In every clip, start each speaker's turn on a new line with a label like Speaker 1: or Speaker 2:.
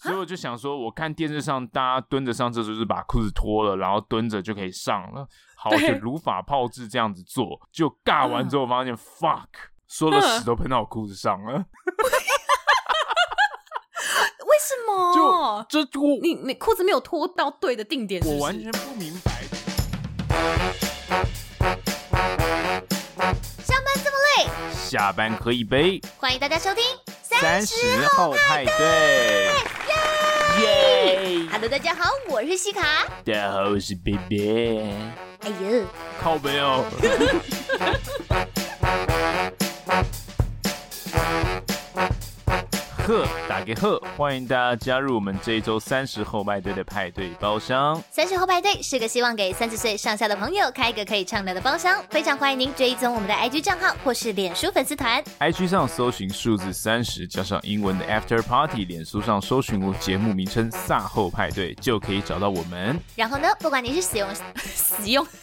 Speaker 1: 所以我就想说，我看电视上大家蹲着上厕所，就是把裤子脱了，然后蹲着就可以上了。好，我就如法炮制这样子做，就尬完之后发现、嗯、fuck，所有的屎都喷到我裤子上了。
Speaker 2: 为什么？
Speaker 1: 就就我
Speaker 2: 你你裤子没有脱到对的定点是是？
Speaker 1: 我完全不明白。
Speaker 2: 上班这么累，
Speaker 1: 下班喝一杯。
Speaker 2: 欢迎大家收听
Speaker 1: 三十后派对。耶
Speaker 2: ！Hello，大家好，我是西卡。
Speaker 1: 大家好，我是贝贝。
Speaker 2: 哎呦，
Speaker 1: 靠背哦。呵，大家好，欢迎大家加入我们这一周三十后派对的派对包厢。
Speaker 2: 三十后派对是个希望给三十岁上下的朋友开一个可以畅聊的包厢，非常欢迎您追踪我们的 IG 账号或是脸书粉丝团。
Speaker 1: IG 上搜寻数字三十加上英文的 After Party，脸书上搜寻我节目名称“萨后派对”就可以找到我们。
Speaker 2: 然后呢，不管你是使用 使用。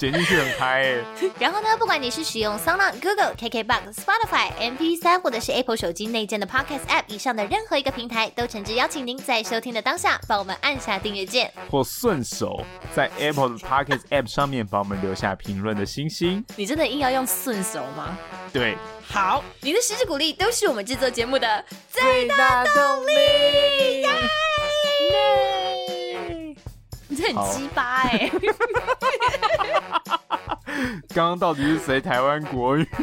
Speaker 1: 剪进去很嗨欸。
Speaker 2: 然后呢，不管你是使用 SoundOn、Google、KKBox、Spotify、MP3 或者是 Apple 手机内建的 Podcast App 以上的任何一个平台，都诚挚邀请您在收听的当下帮我们按下订阅键，
Speaker 1: 或顺手在 Apple 的 Podcast App 上面帮我们留下评论的星星。
Speaker 2: 你真的硬要用顺手吗？
Speaker 1: 对，
Speaker 2: 好，你的实质鼓励都是我们制作节目的最大动力。你这很鸡巴哎！
Speaker 1: 刚刚到底是谁台湾国语？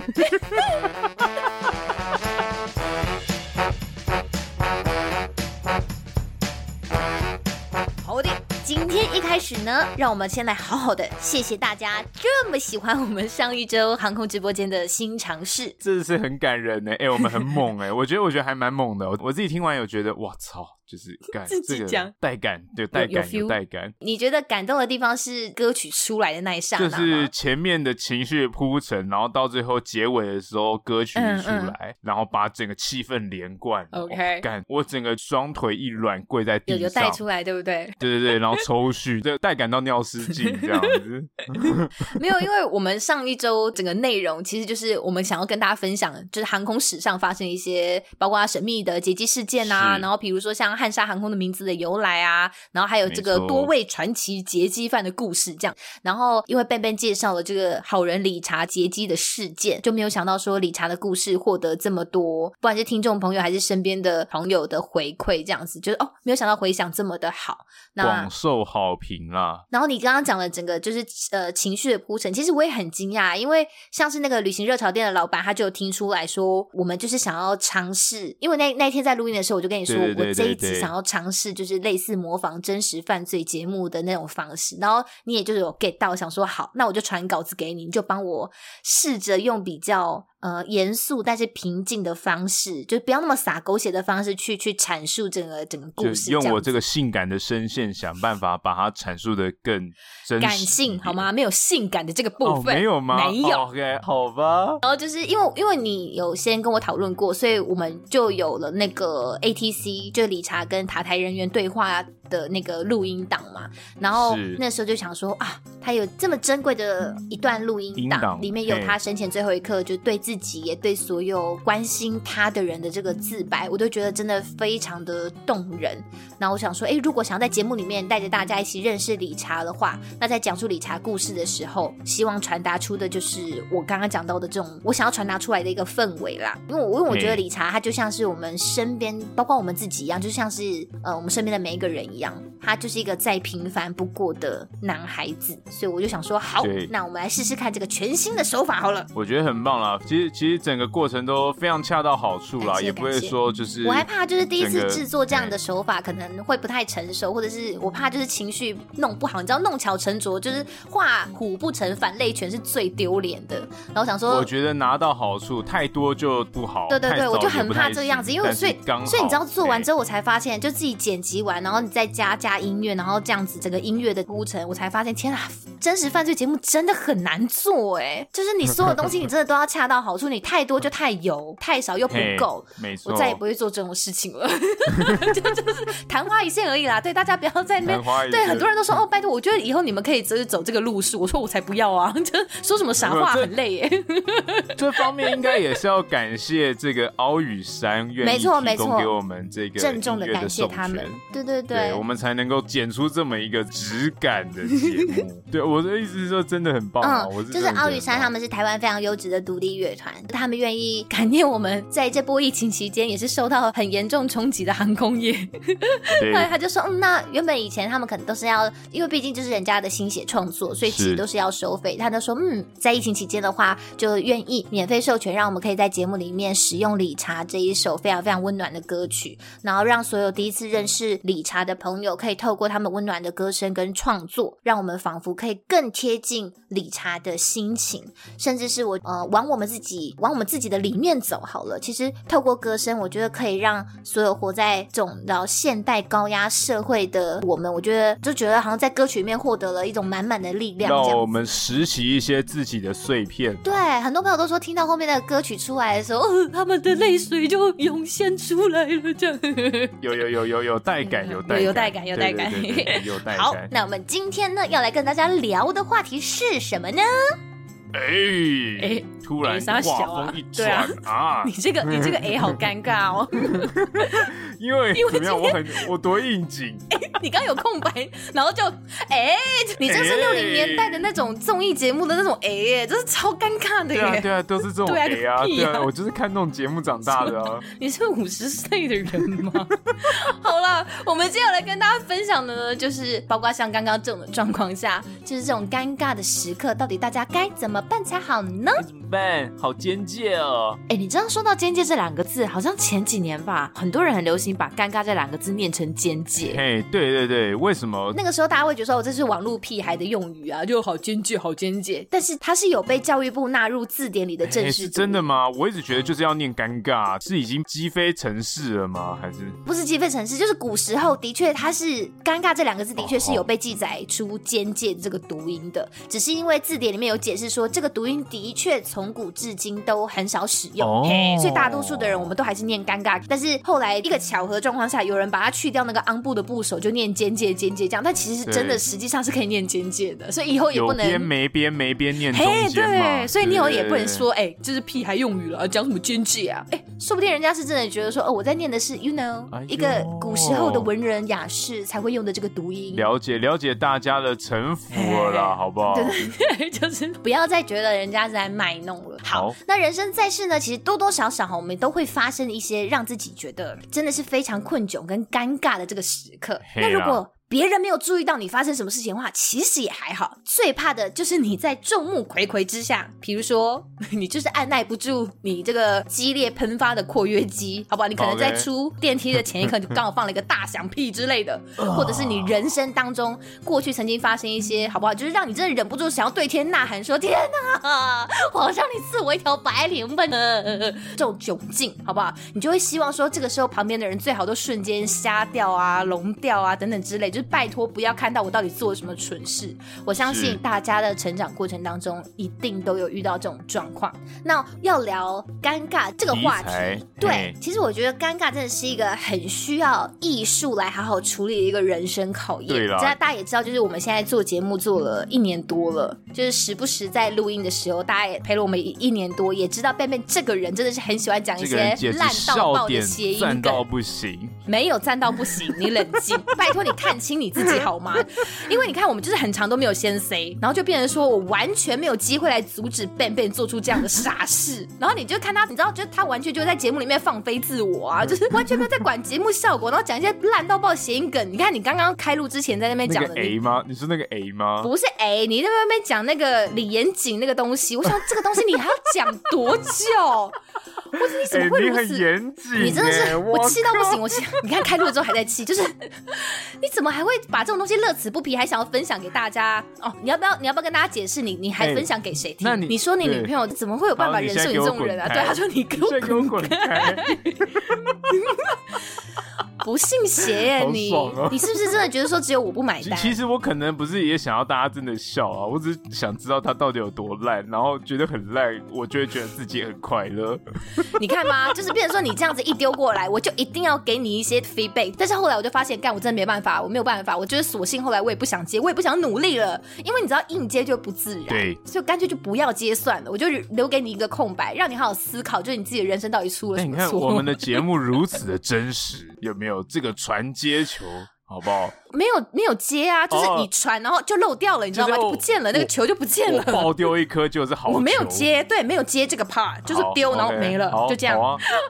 Speaker 2: 好的，今天一开始呢，让我们先来好好的谢谢大家这么喜欢我们上一周航空直播间的新尝试，
Speaker 1: 这是很感人呢。哎、欸，我们很猛哎，我觉得我觉得还蛮猛的。我我自己听完有觉得，我操！就是感自己讲带感，对带感有带感。
Speaker 2: 你觉得感动的地方是歌曲出来的那一刹那，
Speaker 1: 就是前面的情绪铺陈，然后到最后结尾的时候，歌曲一出来，嗯嗯、然后把整个气氛连贯。
Speaker 2: OK，
Speaker 1: 感我整个双腿一软，跪在地上，
Speaker 2: 有带出来，对不对？
Speaker 1: 对对对，然后抽搐，这带感到尿失禁 这样子。
Speaker 2: 没有，因为我们上一周整个内容其实就是我们想要跟大家分享，就是航空史上发生一些包括神秘的劫机事件啊，然后比如说像。汉莎航空的名字的由来啊，然后还有这个多位传奇劫机犯的故事，这样。然后因为 Ben Ben 介绍了这个好人理查劫机的事件，就没有想到说理查的故事获得这么多，不管是听众朋友还是身边的朋友的回馈，这样子就是哦，没有想到回响这么的好，那
Speaker 1: 广受好评啦。
Speaker 2: 然后你刚刚讲了整个就是呃情绪的铺陈，其实我也很惊讶，因为像是那个旅行热潮店的老板，他就听出来说，我们就是想要尝试，因为那那天在录音的时候，我就跟你说，我这一。想要尝试就是类似模仿真实犯罪节目的那种方式，然后你也就是有 get 到，想说好，那我就传稿子给你，你就帮我试着用比较。呃，严肃但是平静的方式，就不要那么洒狗血的方式去去阐述整个整个故事。
Speaker 1: 用我这个性感的声线，想办法把它阐述的更真
Speaker 2: 感性，好吗？没有性感的这个部分，
Speaker 1: 哦、没有吗？
Speaker 2: 没有。
Speaker 1: Oh, OK，好吧。
Speaker 2: 然后就是因为因为你有先跟我讨论过，所以我们就有了那个 ATC，就理查跟塔台人员对话的那个录音档嘛。然后那时候就想说啊，他有这么珍贵的一段录音档，里面有他生前最后一刻就对。自己也对所有关心他的人的这个自白，我都觉得真的非常的动人。那我想说，诶，如果想要在节目里面带着大家一起认识理查的话，那在讲述理查故事的时候，希望传达出的就是我刚刚讲到的这种我想要传达出来的一个氛围啦。因为我因为我觉得理查他就像是我们身边，包括我们自己一样，就像是呃我们身边的每一个人一样，他就是一个再平凡不过的男孩子。所以我就想说，好，那我们来试试看这个全新的手法好了。
Speaker 1: 我觉得很棒啦。其实，其实整个过程都非常恰到好处啦，也不会说就是。
Speaker 2: 我还怕就是第一次制作这样的手法可能会不太成熟，或者是我怕就是情绪弄不好，你知道弄巧成拙，就是画虎不成反类犬是最丢脸的。然后想说，
Speaker 1: 我觉得拿到好处太多就不好。
Speaker 2: 对对对，我就很怕这个样子，因为所以所以你知道做完之后，我才发现就自己剪辑完，然后你再加加音乐，然后这样子整个音乐的铺陈，我才发现，天啊，真实犯罪节目真的很难做哎！就是你所有东西，你真的都要恰到好处，你太多就太油，太少又不够。
Speaker 1: 没错，
Speaker 2: 我再也不会做这种事情了，就就是昙花一现而已啦。对，大家不要在那边。对，很多人都说哦，拜托，我觉得以后你们可以就是走这个路数。我说我才不要啊！就说什么傻话，很累耶。
Speaker 1: 这方面应该也是要感谢这个敖雨山愿意提供给我们这个
Speaker 2: 郑重的感谢他们。对对对，
Speaker 1: 对，我们才能够剪出这么一个质感的节目。对，我的意思是说，真的很棒啊！嗯、我是
Speaker 2: 就是奥羽山，他们是台湾非常优质的独立乐团，他们愿意感念我们在这波疫情期间也是受到很严重冲击的航空业。后来他就说，嗯，那原本以前他们可能都是要，因为毕竟就是人家的心血创作，所以其实都是要收费。他就说，嗯，在疫情期间的话，就愿意免费授权，让我们可以在节目里面使用《理查》这一首非常非常温暖的歌曲，然后让所有第一次认识理查的朋友可以透过他们温暖的歌声跟创作，让我们仿佛可以更贴近理查的心情，甚至是我呃往我们自己往我们自己的里面走好了。其实透过歌声，我觉得可以让所有活在这种然后现代高压社会的我们，我觉得就觉得好像在歌曲里面获得了一种满满的力量，让
Speaker 1: 我们拾起一些自己的碎片。
Speaker 2: 对，很多朋友都说听到后面的歌曲出来的时候，哦，他们的泪水就涌现出来了，这样。
Speaker 1: 有有有有有带感，有
Speaker 2: 带带感，有带感，
Speaker 1: 有带感。
Speaker 2: 好，那我们今天呢要来跟大家聊的话题是什么呢？
Speaker 1: 哎哎，突然画风一转啊！
Speaker 2: 你这个你这个哎，好尴尬哦。
Speaker 1: 因为怎么样？我很我多应景。
Speaker 2: 你刚有空白，然后就哎，你这是六零年代的那种综艺节目的那种哎，这是超尴尬的耶。
Speaker 1: 对啊对啊，都是这种哎啊，对啊，我就是看那种节目长大的啊。
Speaker 2: 你是五十岁的人吗？好了，我们接下来跟大家分享的呢，就是包括像刚刚这种状况下，就是这种尴尬的时刻，到底大家该怎么办才好呢？
Speaker 1: 怎么办？好尴尬哦！
Speaker 2: 哎，你知道说到“尴尬”这两个字，好像前几年吧，很多人很流行把“尴尬”这两个字念成“奸介”。
Speaker 1: 嘿，对对对，为什么？
Speaker 2: 那个时候大家会觉得说，哦，这是网络屁孩的用语啊，就好奸介，好奸介。但是它是有被教育部纳入字典里的正式。
Speaker 1: 是真的吗？我一直觉得就是要念“尴尬”，是已经积非成是了吗？还是
Speaker 2: 不是积非成是？就是古时候的确，它是“尴尬”这两个字的确是有被记载出“奸介”这个读音的，只是因为字典里面有解释说。这个读音的确从古至今都很少使用，oh. 所以大多数的人我们都还是念尴尬。但是后来一个巧合状况下，有人把它去掉那个昂部的部首，就念奸介奸介这样。但其实真的，实际上是可以念奸介的，所以以后也不能
Speaker 1: 边没边没边念中间嘛。
Speaker 2: 对，所以你以后也不能说哎，这是屁孩用语了，讲什么奸介啊？哎，说不定人家是真的觉得说哦，我在念的是 you know、哎、一个古时候的文人雅士才会用的这个读音。
Speaker 1: 了解了解大家的城府了啦，好不好？
Speaker 2: 对对对，就是不要再。觉得人家是在卖弄了。好，那人生在世呢，其实多多少少哈，我们都会发生一些让自己觉得真的是非常困窘跟尴尬的这个时刻。那如果别人没有注意到你发生什么事情的话，其实也还好。最怕的就是你在众目睽睽之下，比如说 你就是按耐不住你这个激烈喷发的括约肌，好不好？你可能在出电梯的前一刻就刚好放了一个大响屁之类的，或者是你人生当中过去曾经发生一些，好不好？就是让你真的忍不住想要对天呐喊说：“天哪，皇上你赐我一条白绫吧呢！” 这种窘境，好不好？你就会希望说，这个时候旁边的人最好都瞬间瞎掉啊、聋掉啊等等之类。就是拜托不要看到我到底做了什么蠢事。我相信大家的成长过程当中一定都有遇到这种状况。那要聊尴尬这个话题，对，其实我觉得尴尬真的是一个很需要艺术来好好处理的一个人生考验。对了，大家也知道，就是我们现在做节目做了一年多了，就是时不时在录音的时候，大家也陪了我们一年多，也知道 Ben 这个人真的是很喜欢讲一些烂到爆的谐音梗，赞到不行，没有赞到不行，你冷静，拜托你看。听你自己好吗？因为你看，我们就是很长都没有先 say，然后就变成说我完全没有机会来阻止 Ben Ben 做出这样的傻事。然后你就看他，你知道，就他完全就在节目里面放飞自我啊，就是完全没有在管节目效果，然后讲一些烂到爆谐音梗。你看，你刚刚开录之前在那边讲的
Speaker 1: A 吗？你是那个 A 吗？
Speaker 2: 不是 A，你在那边讲那个李严谨那个东西。我想这个东西你还要讲多久？我你怎么会如此？
Speaker 1: 你很严谨，
Speaker 2: 你真的是我气到不行。我气，你看开录之后还在气，就是你怎么还会把这种东西乐此不疲，还想要分享给大家？哦，你要不要？你要不要跟大家解释？你你还分享给谁听？那你你说你女朋友怎么会有办法忍受你这种人啊？对，他说你给我滚开。不信邪耶你！
Speaker 1: 哦、
Speaker 2: 你是不是真的觉得说只有我不买单？
Speaker 1: 其实我可能不是也想要大家真的笑啊，我只是想知道他到底有多烂，然后觉得很烂，我就会觉得自己很快乐。
Speaker 2: 你看吗？就是变成说你这样子一丢过来，我就一定要给你一些 feedback。但是后来我就发现，干我真的没办法，我没有办法，我就是索性后来我也不想接，我也不想努力了，因为你知道硬接就不自然，
Speaker 1: 对，
Speaker 2: 所以干脆就不要接算了，我就留给你一个空白，让你好好思考，就是你自己的人生到底出了什么错。
Speaker 1: 你 看我们的节目如此的真实，有没有有这个传接球？好不好？
Speaker 2: 没有没有接啊，就是你传，然后就漏掉了，你知道吗？就不见了，那个球就不见了。
Speaker 1: 爆丢一颗就是好。
Speaker 2: 我没有接，对，没有接这个 part，就是丢，然后没了，就这样。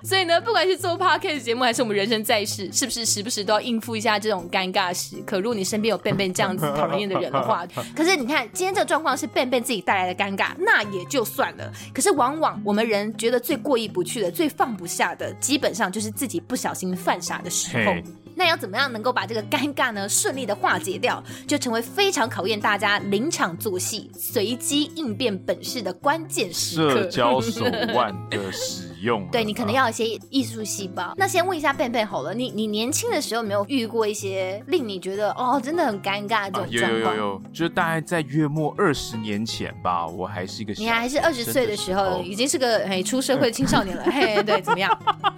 Speaker 2: 所以呢，不管是做 podcast 节目，还是我们人生在世，是不是时不时都要应付一下这种尴尬时刻？如果你身边有 Ben Ben 这样子讨人厌的人的话，可是你看今天这个状况是 Ben Ben 自己带来的尴尬，那也就算了。可是往往我们人觉得最过意不去的、最放不下的，基本上就是自己不小心犯傻的时候。那要怎么样能够把这个尴尬呢顺利的化解掉，就成为非常考验大家临场作戏、随机应变本事的关键时刻。
Speaker 1: 社交手腕的使用，
Speaker 2: 对，你可能要一些艺术细胞。那先问一下贝贝好了，你你年轻的时候有没有遇过一些令你觉得哦真的很尴尬的这种状况？
Speaker 1: 有有有有，就是大概在月末二十年前吧，我还是一个小，
Speaker 2: 你还是二十岁的时候，已经是个嘿出社会的青少年了，嘿，对，怎么样？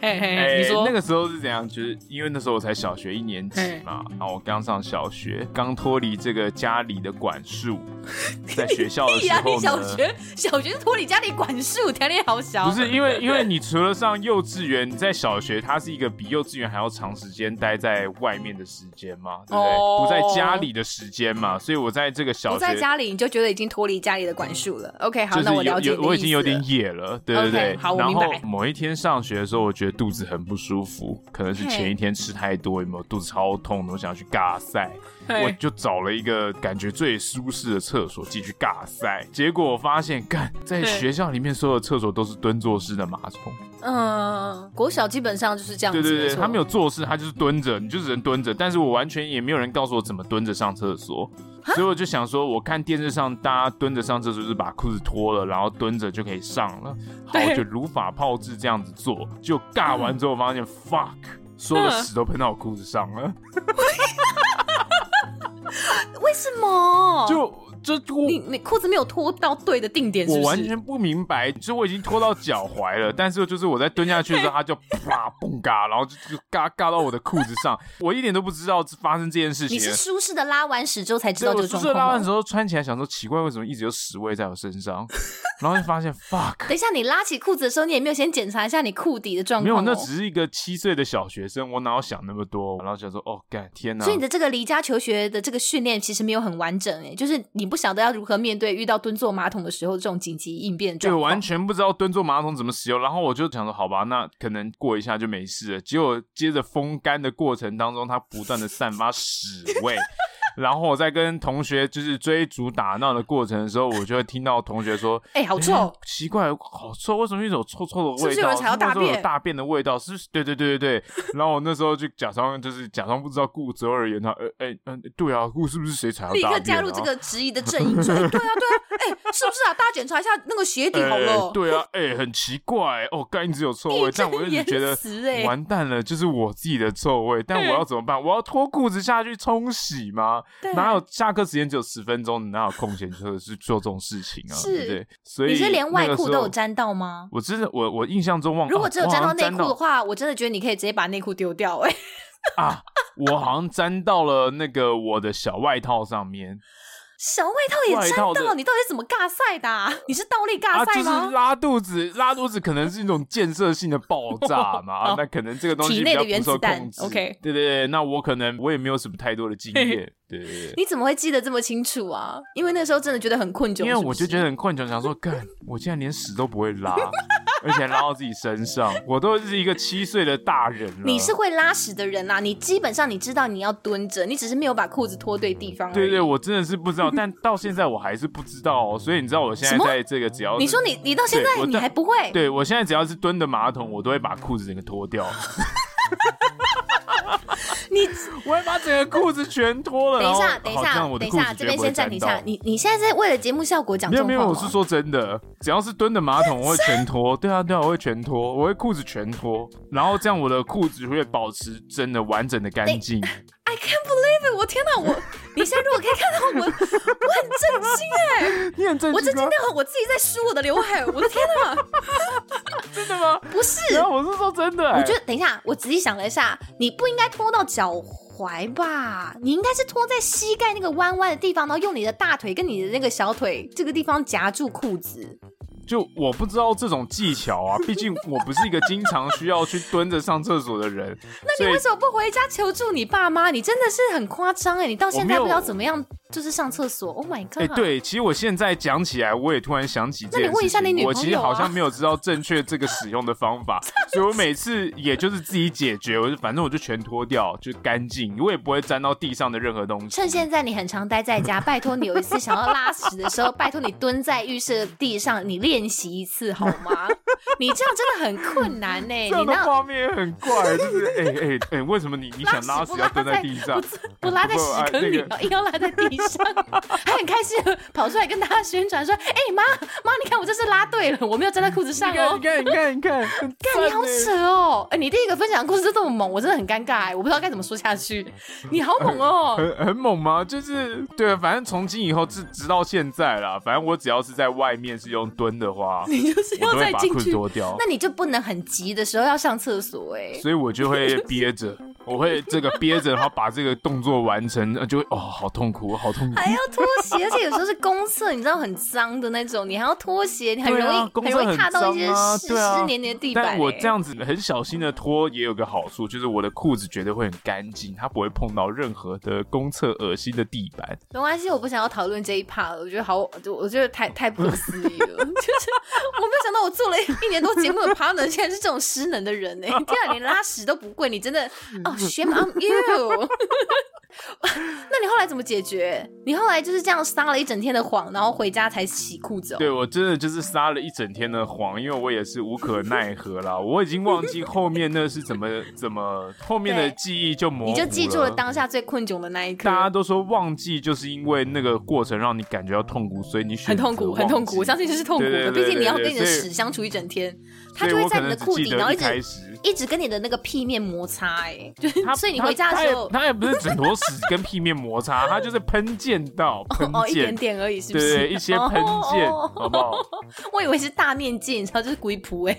Speaker 1: 嘿嘿，你说那个。时候是怎样？就是因为那时候我才小学一年级嘛，然后我刚上小学，刚脱离这个家里的管束，在学校的时候
Speaker 2: 小学小学脱离家里管束，条件好小。
Speaker 1: 不是因为，因为你除了上幼稚园，你在小学它是一个比幼稚园还要长时间待在外面的时间嘛，对不对？不在家里的时间嘛，所以我在这个小学不
Speaker 2: 在家里，你就觉得已经脱离家里的管束了。OK，好，那我了解。
Speaker 1: 我已经有点野了，对对对。
Speaker 2: 好，我明白。
Speaker 1: 然后某一天上学的时候，我觉得肚子很不舒服。可能是前一天吃太多，有没有肚子超痛的？我想要去尬赛，我就找了一个感觉最舒适的厕所进去尬塞。结果我发现，干在学校里面所有的厕所都是蹲坐式的马桶。
Speaker 2: 嗯，国小基本上就是这样子。
Speaker 1: 对对对，他没有做事，他就是蹲着，你就只能蹲着。但是我完全也没有人告诉我怎么蹲着上厕所，所以我就想说，我看电视上大家蹲着上厕所，就是把裤子脱了，然后蹲着就可以上了。好，就如法炮制这样子做，就尬完之后发现、嗯、fuck，所有的屎都喷到我裤子上了。
Speaker 2: 为什么？
Speaker 1: 就。就
Speaker 2: 你你裤子没有脱到对的定点是是？
Speaker 1: 我完全不明白，就我已经脱到脚踝了，但是就是我在蹲下去的时候，它就啪嘣嘎，然后就就嘎嘎到我的裤子上，我一点都不知道发生这件事情。
Speaker 2: 你是舒适的拉完屎之后才知道这个状况？
Speaker 1: 舒适拉完之后穿起来想说奇怪，为什么一直有屎味在我身上？然后就发现 fuck。
Speaker 2: 等一下，你拉起裤子的时候，你也没有先检查一下你裤底的状况？
Speaker 1: 没有，那只是一个七岁的小学生，我哪有想那么多？然后想说哦干天哪！
Speaker 2: 所以你的这个离家求学的这个训练其实没有很完整哎，就是你不晓得要如何面。对遇到蹲坐马桶的时候，这种紧急应变状况，
Speaker 1: 对，完全不知道蹲坐马桶怎么使用。然后我就想说，好吧，那可能过一下就没事了。结果接着风干的过程当中，它不断的散发屎味。然后我在跟同学就是追逐打闹的过程的时候，我就会听到同学说：“
Speaker 2: 哎、欸，好臭、欸，
Speaker 1: 奇怪，好臭，为什么一种臭臭的味道？是不是
Speaker 2: 有人踩到大便？
Speaker 1: 大便的味道？是不是？对对对对对。然后我那时候就假装就是假装不知道顾泽而言他，呃，哎、欸，嗯，对啊，顾是不是谁踩到大便？立刻
Speaker 2: 加入这个质疑的阵营，说、欸：对啊，对啊，哎、欸，是不是啊？大家检查一下那个鞋底好了。
Speaker 1: 欸、对啊，哎、欸，很奇怪，哦，刚一直有臭味，但我一直觉得完蛋了，就是我自己的臭味。但我要怎么办？我要脱裤子下去冲洗吗？哪有下？下课时间只有十分钟，你哪有空闲就是做这种事情啊？是对不对？所以你
Speaker 2: 是连外裤都有沾到吗？
Speaker 1: 我真的，我我印象中忘。
Speaker 2: 如果只有沾到内裤的话，我真的觉得你可以直接把内裤丢掉、欸。哎，
Speaker 1: 啊，我好像沾到了那个我的小外套上面。
Speaker 2: 小外套也沾到，你到底怎么尬赛的、啊？你是倒立尬赛吗、啊？
Speaker 1: 就是拉肚子，拉肚子可能是一种建设性的爆炸嘛？那可能这个东西比较不受控制。
Speaker 2: OK，
Speaker 1: 对对对，那我可能我也没有什么太多的经验。对对对，
Speaker 2: 你怎么会记得这么清楚啊？因为那时候真的觉得很困窘。
Speaker 1: 因为我就觉得很困窘，想说，干，我竟然连屎都不会拉。而且拉到自己身上，我都是一个七岁的大人了。
Speaker 2: 你是会拉屎的人啦，你基本上你知道你要蹲着，你只是没有把裤子脱对地方。
Speaker 1: 对对，我真的是不知道，但到现在我还是不知道哦。所以你知道我现在在这个只要
Speaker 2: 你说你你到现在你还不会？
Speaker 1: 对，我现在只要是蹲的马桶，我都会把裤子整个脱掉。
Speaker 2: 你
Speaker 1: 我会把整个裤子全脱了。
Speaker 2: 等一下，等一下，等一下，这边先暂停一下。你你现在在为了节目效果讲？
Speaker 1: 没有没有，我是说真的，只要是蹲的马桶，我会全脱。对啊对啊，我会全脱，我会裤子全脱，然后这样我的裤子会保持真的完整的干净。
Speaker 2: I can't believe it！我天哪，我你现在如果可以看到我，我很震惊哎！
Speaker 1: 你很震惊？
Speaker 2: 我震惊到我自己在梳我的刘海，我的天哪！
Speaker 1: 真的吗？
Speaker 2: 不是，
Speaker 1: 我是说真的。
Speaker 2: 我觉得等一下，我仔细想了一下，你不应该拖到脚踝吧？你应该是拖在膝盖那个弯弯的地方，然后用你的大腿跟你的那个小腿这个地方夹住裤子。
Speaker 1: 就我不知道这种技巧啊，毕竟我不是一个经常需要去蹲着上厕所的人。
Speaker 2: 那你为什么不回家求助你爸妈？你真的是很夸张哎！你到现在不知道怎么样。就是上厕所，Oh my god！
Speaker 1: 哎、欸，对，其实我现在讲起来，我也突然想起这件事情。
Speaker 2: 那你问一下你女朋友啊？
Speaker 1: 我其实好像没有知道正确这个使用的方法，所以我每次也就是自己解决，我就反正我就全脱掉，就干净，我也不会沾到地上的任何东西。
Speaker 2: 趁现在你很常待在家，拜托你有一次想要拉屎的时候，拜托你蹲在浴室的地上，你练习一次好吗？你这样真的很困难呢、欸。你那
Speaker 1: 画面也很怪，就是哎哎哎，为什么你你想拉屎要蹲在地上？
Speaker 2: 不拉在屎坑里，硬要拉在地上。还 很开心跑出来跟大家宣传说：“哎、欸，妈妈，你看我这是拉对了，我没有粘在裤子上哦。”
Speaker 1: 你看，你看，你看，
Speaker 2: 看你好扯哦！哎、欸，你第一个分享的故事就这么猛，我真的很尴尬哎，我不知道该怎么说下去。你好猛哦，
Speaker 1: 很很猛吗？就是对，反正从今以后直直到现在啦，反正我只要是在外面是用蹲的话，
Speaker 2: 你就是要再进去
Speaker 1: 脱掉，
Speaker 2: 那你就不能很急的时候要上厕所哎，
Speaker 1: 所以我就会 憋着。我会这个憋着，然后把这个动作完成，就会哦，好痛苦，好痛苦，
Speaker 2: 还要拖鞋，而且有时候是公厕，你知道很脏的那种，你还要拖鞋，你很容易、啊、很容易踏到一些湿湿黏黏的地板。
Speaker 1: 但我这样子很小心的拖，也有个好处，就是我的裤子绝对会很干净，它不会碰到任何的公厕恶心的地板。
Speaker 2: 没关系，我不想要讨论这一 part 了，我觉得好，我觉得太太不可思议了，就是我没有想到我做了一年多节目的 partner，竟然是这种失能的人呢。天啊，连拉屎都不贵，你真的哦。Shame on you！那你后来怎么解决？你后来就是这样撒了一整天的谎，然后回家才洗裤子哦。
Speaker 1: 对，我真的就是撒了一整天的谎，因为我也是无可奈何啦。我已经忘记后面那是怎么 怎么后面的记忆就模糊了。
Speaker 2: 你就记住了当下最困窘的那一刻。
Speaker 1: 大家都说忘记就是因为那个过程让你感觉到痛苦，所以你选
Speaker 2: 很痛苦，很痛苦。我相信这是痛苦的，毕竟你要跟你的屎相处一整天，它就会在你的裤底，然后一直一直跟你的那个屁面摩擦，哎，就所以你回家的时候，
Speaker 1: 它也不是整坨屎跟屁面摩擦，它就是喷溅到喷溅，
Speaker 2: 哦，一点点而已，是不是？
Speaker 1: 对，一些喷溅，好不好？
Speaker 2: 我以为是大面积，你知道，就是鬼谱哎，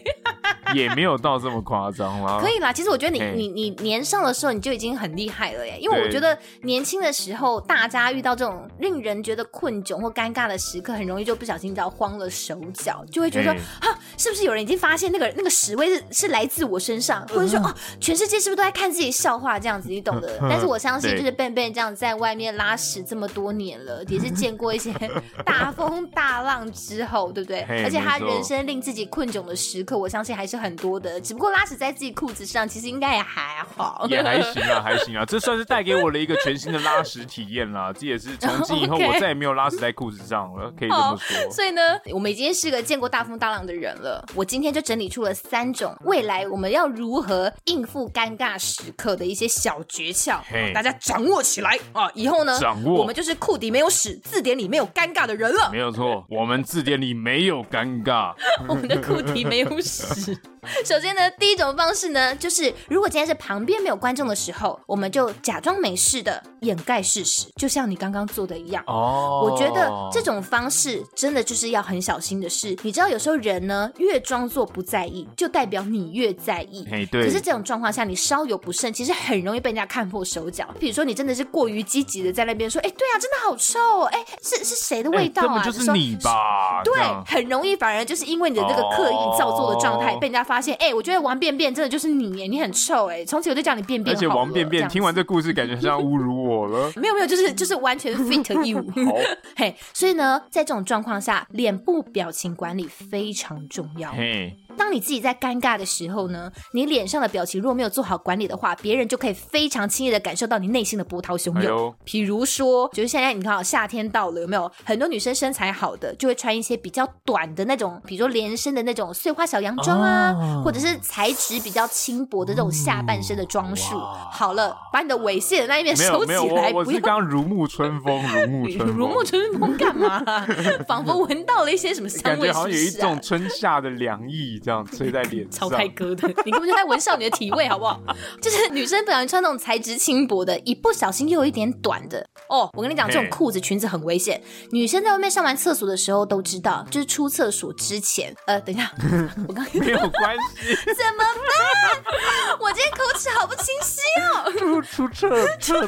Speaker 1: 也没有到这么夸张啦。
Speaker 2: 可以啦，其实我觉得你你你年少的时候你就已经很厉害了耶，因为我觉得年轻的时候大家遇到这种令人觉得困窘或尴尬的时刻，很容易就不小心叫慌了手脚，就会觉得说啊，是不是有人已经发现那个那个屎味是是来自我身上，或者说哦，全世界是不是都在看自己笑话这样子，你懂的。但是我相信，就是 benben 这样在外面拉屎这么多年了，也是见过一些 大风大浪之后，对不对？而且他人生令自己困窘的时刻，我相信还是很多的。只不过拉屎在自己裤子上，其实应该也还好，
Speaker 1: 也还行啊，还行啊。这算是带给我了一个全新的拉屎体验啦。这也是从今以后 我再也没有拉屎在裤子上了，可以这么说。
Speaker 2: 所以呢，我们已经是个见过大风大浪的人了。我今天就整理出了三种未来我们要如何应付尴尬时刻的一些小诀窍大家掌握起来啊！以后呢，
Speaker 1: 掌握我
Speaker 2: 们就是库迪没有屎，字典里没有尴尬的人了。
Speaker 1: 没有错，我们字典里没有尴尬，
Speaker 2: 我们的库迪没有屎。首先呢，第一种方式呢，就是如果今天是旁边没有观众的时候，我们就假装没事的掩盖事实，就像你刚刚做的一样。哦，我觉得这种方式真的就是要很小心的事。你知道，有时候人呢越装作不在意，就代表你越在意。
Speaker 1: 嘿，对。
Speaker 2: 可是这种状况下，你稍有不慎，其实很容易被人家看破手脚。比如说，你真的是过于积极的在那边说，哎，对啊，真的好臭哦，哎，是是谁的味道啊？
Speaker 1: 就是你吧？
Speaker 2: 对，很容易反而就是因为你的这个刻意造作的状态被人家发现。哎，我觉得。王便便真的就是你，你很臭哎！从此我就叫你便便。
Speaker 1: 而且王便便听完这故事，感觉像侮辱我了。
Speaker 2: 没有没有，就是就是完全 fit you。好，嘿，所以呢，在这种状况下，脸部表情管理非常重要。嘿。当你自己在尴尬的时候呢，你脸上的表情若没有做好管理的话，别人就可以非常轻易的感受到你内心的波涛汹涌。比如说，就是现在你看，夏天到了，有没有很多女生身材好的就会穿一些比较短的那种，比如说连身的那种碎花小洋装啊，哦、或者是材质比较轻薄的这种下半身的装束。哦、好了，把你的猥亵的那一面收起来，
Speaker 1: 不是刚如沐春风，如沐春风，
Speaker 2: 如沐春风干嘛？仿佛闻到了一些什么香味，是是、啊，
Speaker 1: 感觉好像有一种春夏的凉意，这样吹在脸上。
Speaker 2: 超开哥的，你根本就在闻少女的体味，好不好？就是女生不小心穿那种材质轻薄的，一不小心又有一点短的哦。我跟你讲，这种裤子、裙子很危险。女生在外面上完厕所的时候都知道，就是出厕所之前，呃，等一下，我刚
Speaker 1: 没有关系，
Speaker 2: 怎么办？我今天口齿好不清晰哦。
Speaker 1: 出出厕厕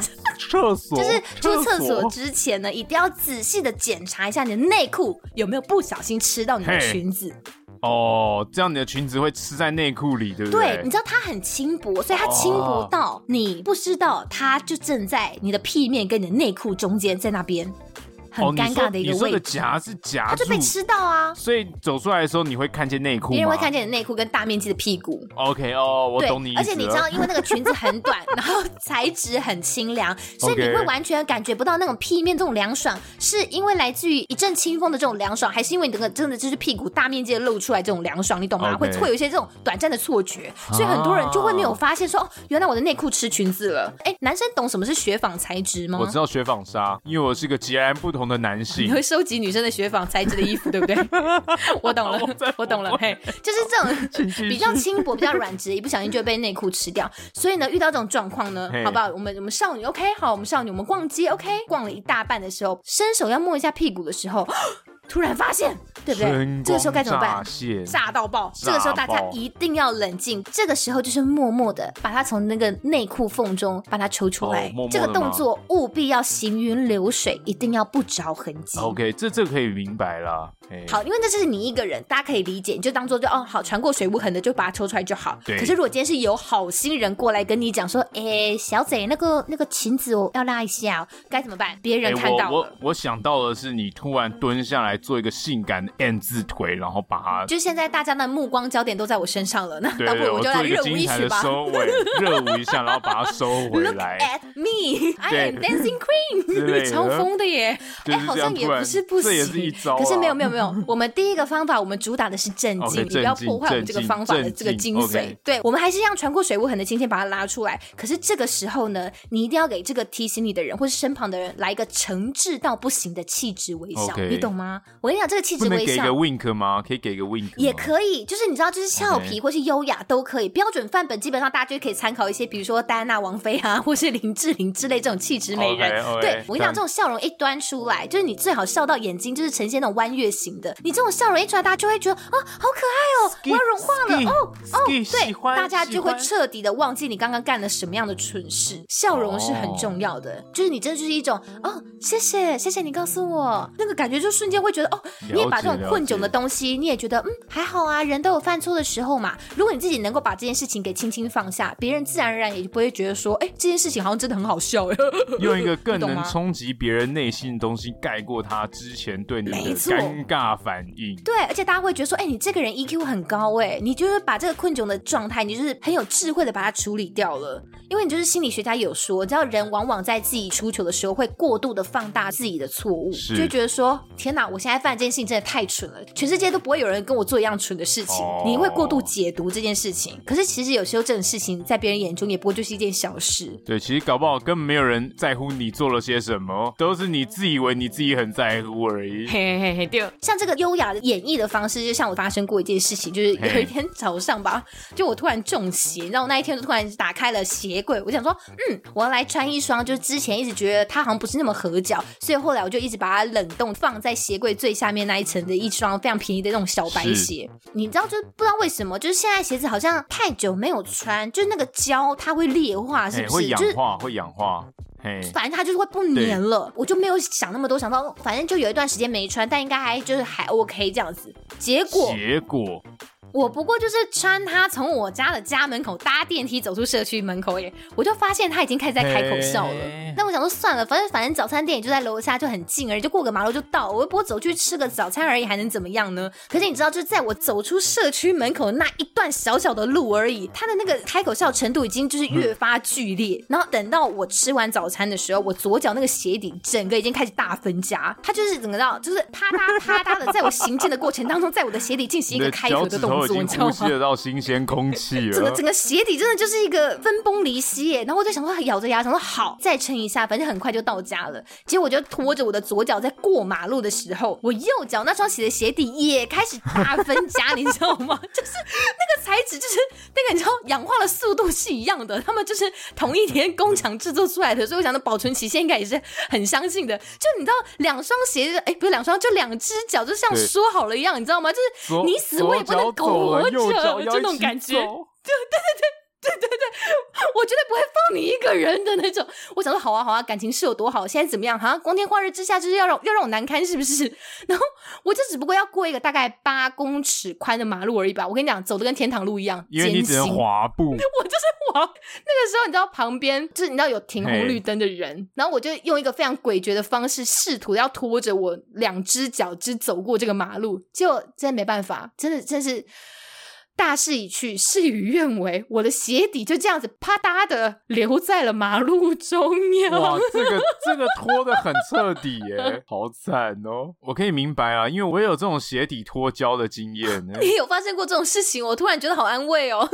Speaker 1: 厕所，
Speaker 2: 就是出厕所之前呢，一定要仔细的检查一下你的内裤有没有不小心吃到你的裙子。
Speaker 1: 哦，这样你的裙子会吃在内裤里，对不对？
Speaker 2: 对，你知道它很轻薄，所以它轻薄到你不知道它就正在你的屁面跟你的内裤中间，在那边。很尴尬的一个位置，
Speaker 1: 夹是夹，
Speaker 2: 它就被吃到啊！
Speaker 1: 所以走出来的时候，你会看见内裤，别
Speaker 2: 人会看见你内裤跟大面积的屁股。
Speaker 1: OK 哦，我懂你。
Speaker 2: 而且你知道，因为那个裙子很短，然后材质很清凉，所以你会完全感觉不到那种屁面这种凉爽，是因为来自于一阵清风的这种凉爽，还是因为你这个真的就是屁股大面积的露出来这种凉爽？你懂吗？会会有一些这种短暂的错觉，所以很多人就会没有发现说，哦，原来我的内裤吃裙子了。哎，男生懂什么是雪纺材质吗？
Speaker 1: 我知道雪纺纱，因为我是个截然不同的男性。
Speaker 2: 你会收集女生的雪纺材质的衣服，对不对？我懂了，我懂了。嘿，就是这种 比较轻薄、比较软质，一不小心就会被内裤吃掉。所以呢，遇到这种状况呢，好不好？我们我们少女，OK，好，我们少女，我们逛街，OK，逛了一大半的时候，伸手要摸一下屁股的时候。突然发现，对不对？这个时候该怎么办？吓到爆！这个时候大家一定要冷静。这个时候就是默默的把它从那个内裤缝中把它抽出来。哦、默默这个动作务必要行云流水，一定要不着痕迹。
Speaker 1: OK，这这可以明白了。
Speaker 2: 好，因为这是你一个人，大家可以理解，你就当做就哦，好，船过水无痕的就把它抽出来就好。对。可是如果今天是有好心人过来跟你讲说，哎，小贼，那个那个裙子哦，要拉一下，该怎么办？别人看到
Speaker 1: 我，我想到的是，你突然蹲下来。做一个性感的 N 字腿，然后把它，
Speaker 2: 就现在大家的目光焦点都在我身上了，那待会我就来热舞一曲吧，
Speaker 1: 收尾，热舞一下，然后把它收回来。
Speaker 2: Look at me, I am dancing queen，超疯的耶！哎，好像也不是不行，
Speaker 1: 这也是一招。
Speaker 2: 可是没有没有没有，我们第一个方法，我们主打的是正经，你不要破坏我们这个方法的这个精髓。对，我们还是让穿过水无痕的今天把它拉出来。可是这个时候呢，你一定要给这个提醒你的人或是身旁的人来一个诚挚到不行的气质微笑，你懂吗？我跟你讲，这个气质微笑，
Speaker 1: 给个 wink 吗？可以给个 wink，
Speaker 2: 也可以，就是你知道，就是俏皮或是优雅都可以。标准范本基本上大家就可以参考一些，比如说戴安娜王妃啊，或是林志玲之类这种气质美人。Okay, okay, 对，我跟你讲，这种笑容一端出来，就是你最好笑到眼睛就是呈现那种弯月形的。你这种笑容一出来，大家就会觉得啊，好可爱哦我要融化了哦哦，对，大家就会彻底的忘记你刚刚干了什么样的蠢事。笑容是很重要的，哦、就是你真的就是一种哦，谢谢谢谢你告诉我，那个感觉就瞬间会觉得哦，你也把这种。困窘的东西，你也觉得嗯还好啊，人都有犯错的时候嘛。如果你自己能够把这件事情给轻轻放下，别人自然而然也就不会觉得说，哎，这件事情好像真的很好笑。
Speaker 1: 用一个 更能冲击别人内心的东西盖过他之前对你的尴尬反应。
Speaker 2: 对，而且大家会觉得说，哎，你这个人 EQ 很高，哎，你就是把这个困窘的状态，你就是很有智慧的把它处理掉了。因为你就是心理学家有说，你知道人往往在自己出糗的时候会过度的放大自己的错误，就觉得说，天哪，我现在犯这件事情真的太蠢了。全世界都不会有人跟我做一样蠢的事情，哦、你会过度解读这件事情。可是其实有时候这种事情在别人眼中也不过就是一件小事。
Speaker 1: 对，其实搞不好根本没有人在乎你做了些什么，都是你自以为你自己很在乎而已。
Speaker 2: 嘿嘿嘿，对。像这个优雅的演绎的方式，就像我发生过一件事情，就是有一天早上吧，就我突然中邪，然后我那一天就突然打开了鞋柜，我想说，嗯，我要来穿一双，就是之前一直觉得它好像不是那么合脚，所以后来我就一直把它冷冻放在鞋柜最下面那一层的一双。非常便宜的那种小白鞋，你知道，就是不知道为什么，就是现在鞋子好像太久没有穿，就是那个胶它会裂化，是不是？
Speaker 1: 会氧化，会氧化。嘿，
Speaker 2: 反正它就是会不粘了。我就没有想那么多，想到反正就有一段时间没穿，但应该还就是还 OK 这样子。结果，
Speaker 1: 结果。
Speaker 2: 我不过就是穿它从我家的家门口搭电梯走出社区门口耶，我就发现他已经开始在开口笑了。那我想说算了，反正反正早餐店也就在楼下，就很近而已，就过个马路就到。我又不过走去吃个早餐而已，还能怎么样呢？可是你知道，就是在我走出社区门口那一段小小的路而已，他的那个开口笑程度已经就是越发剧烈。嗯、然后等到我吃完早餐的时候，我左脚那个鞋底整个已经开始大分家，他就是整个到就是啪嗒啪嗒的，在我行进的过程当中，在我的鞋底进行一个开合的动作，你知道吗？
Speaker 1: 吸得到新鲜空气了，
Speaker 2: 整个整个鞋底真的就是一个分崩离析耶。然后我就想说，咬着牙想说好，再撑一下，反正很快就到家了。结果我就拖着我的左脚在过马路的时候，我右脚那双鞋的鞋底也开始大分家，你知道吗？就是那个材质，就是那个你知道氧化的速度是一样的，他们就是同一天工厂制作出来的，所以我想的保存期限应该也是很相信的。就你知道，两双鞋子，哎，不是两双，就两只脚，就像说好了一样，你知道吗？就是你死我也不能苟活着，就那种感觉。对对对对。对对对，我绝对不会放你一个人的那种。我想说，好啊好啊，感情是有多好，现在怎么样？好像光天化日之下就是要让要让我难堪，是不是？然后我就只不过要过一个大概八公尺宽的马路而已吧。我跟你讲，走的跟天堂路一样，
Speaker 1: 因为你只能滑步。我
Speaker 2: 就是滑。那个时候你知道旁边就是你知道有停红绿灯的人然后我就用一个非常诡谲的方式试图要拖着我两只脚只走过这个马路，结果真的没办法，真的真是。大势已去，事与愿违，我的鞋底就这样子啪嗒的留在了马路中央。
Speaker 1: 哇，这个 这个拖的很彻底耶，好惨哦！我可以明白啊，因为我也有这种鞋底脱胶的经验。
Speaker 2: 你有发生过这种事情？我突然觉得好安慰哦。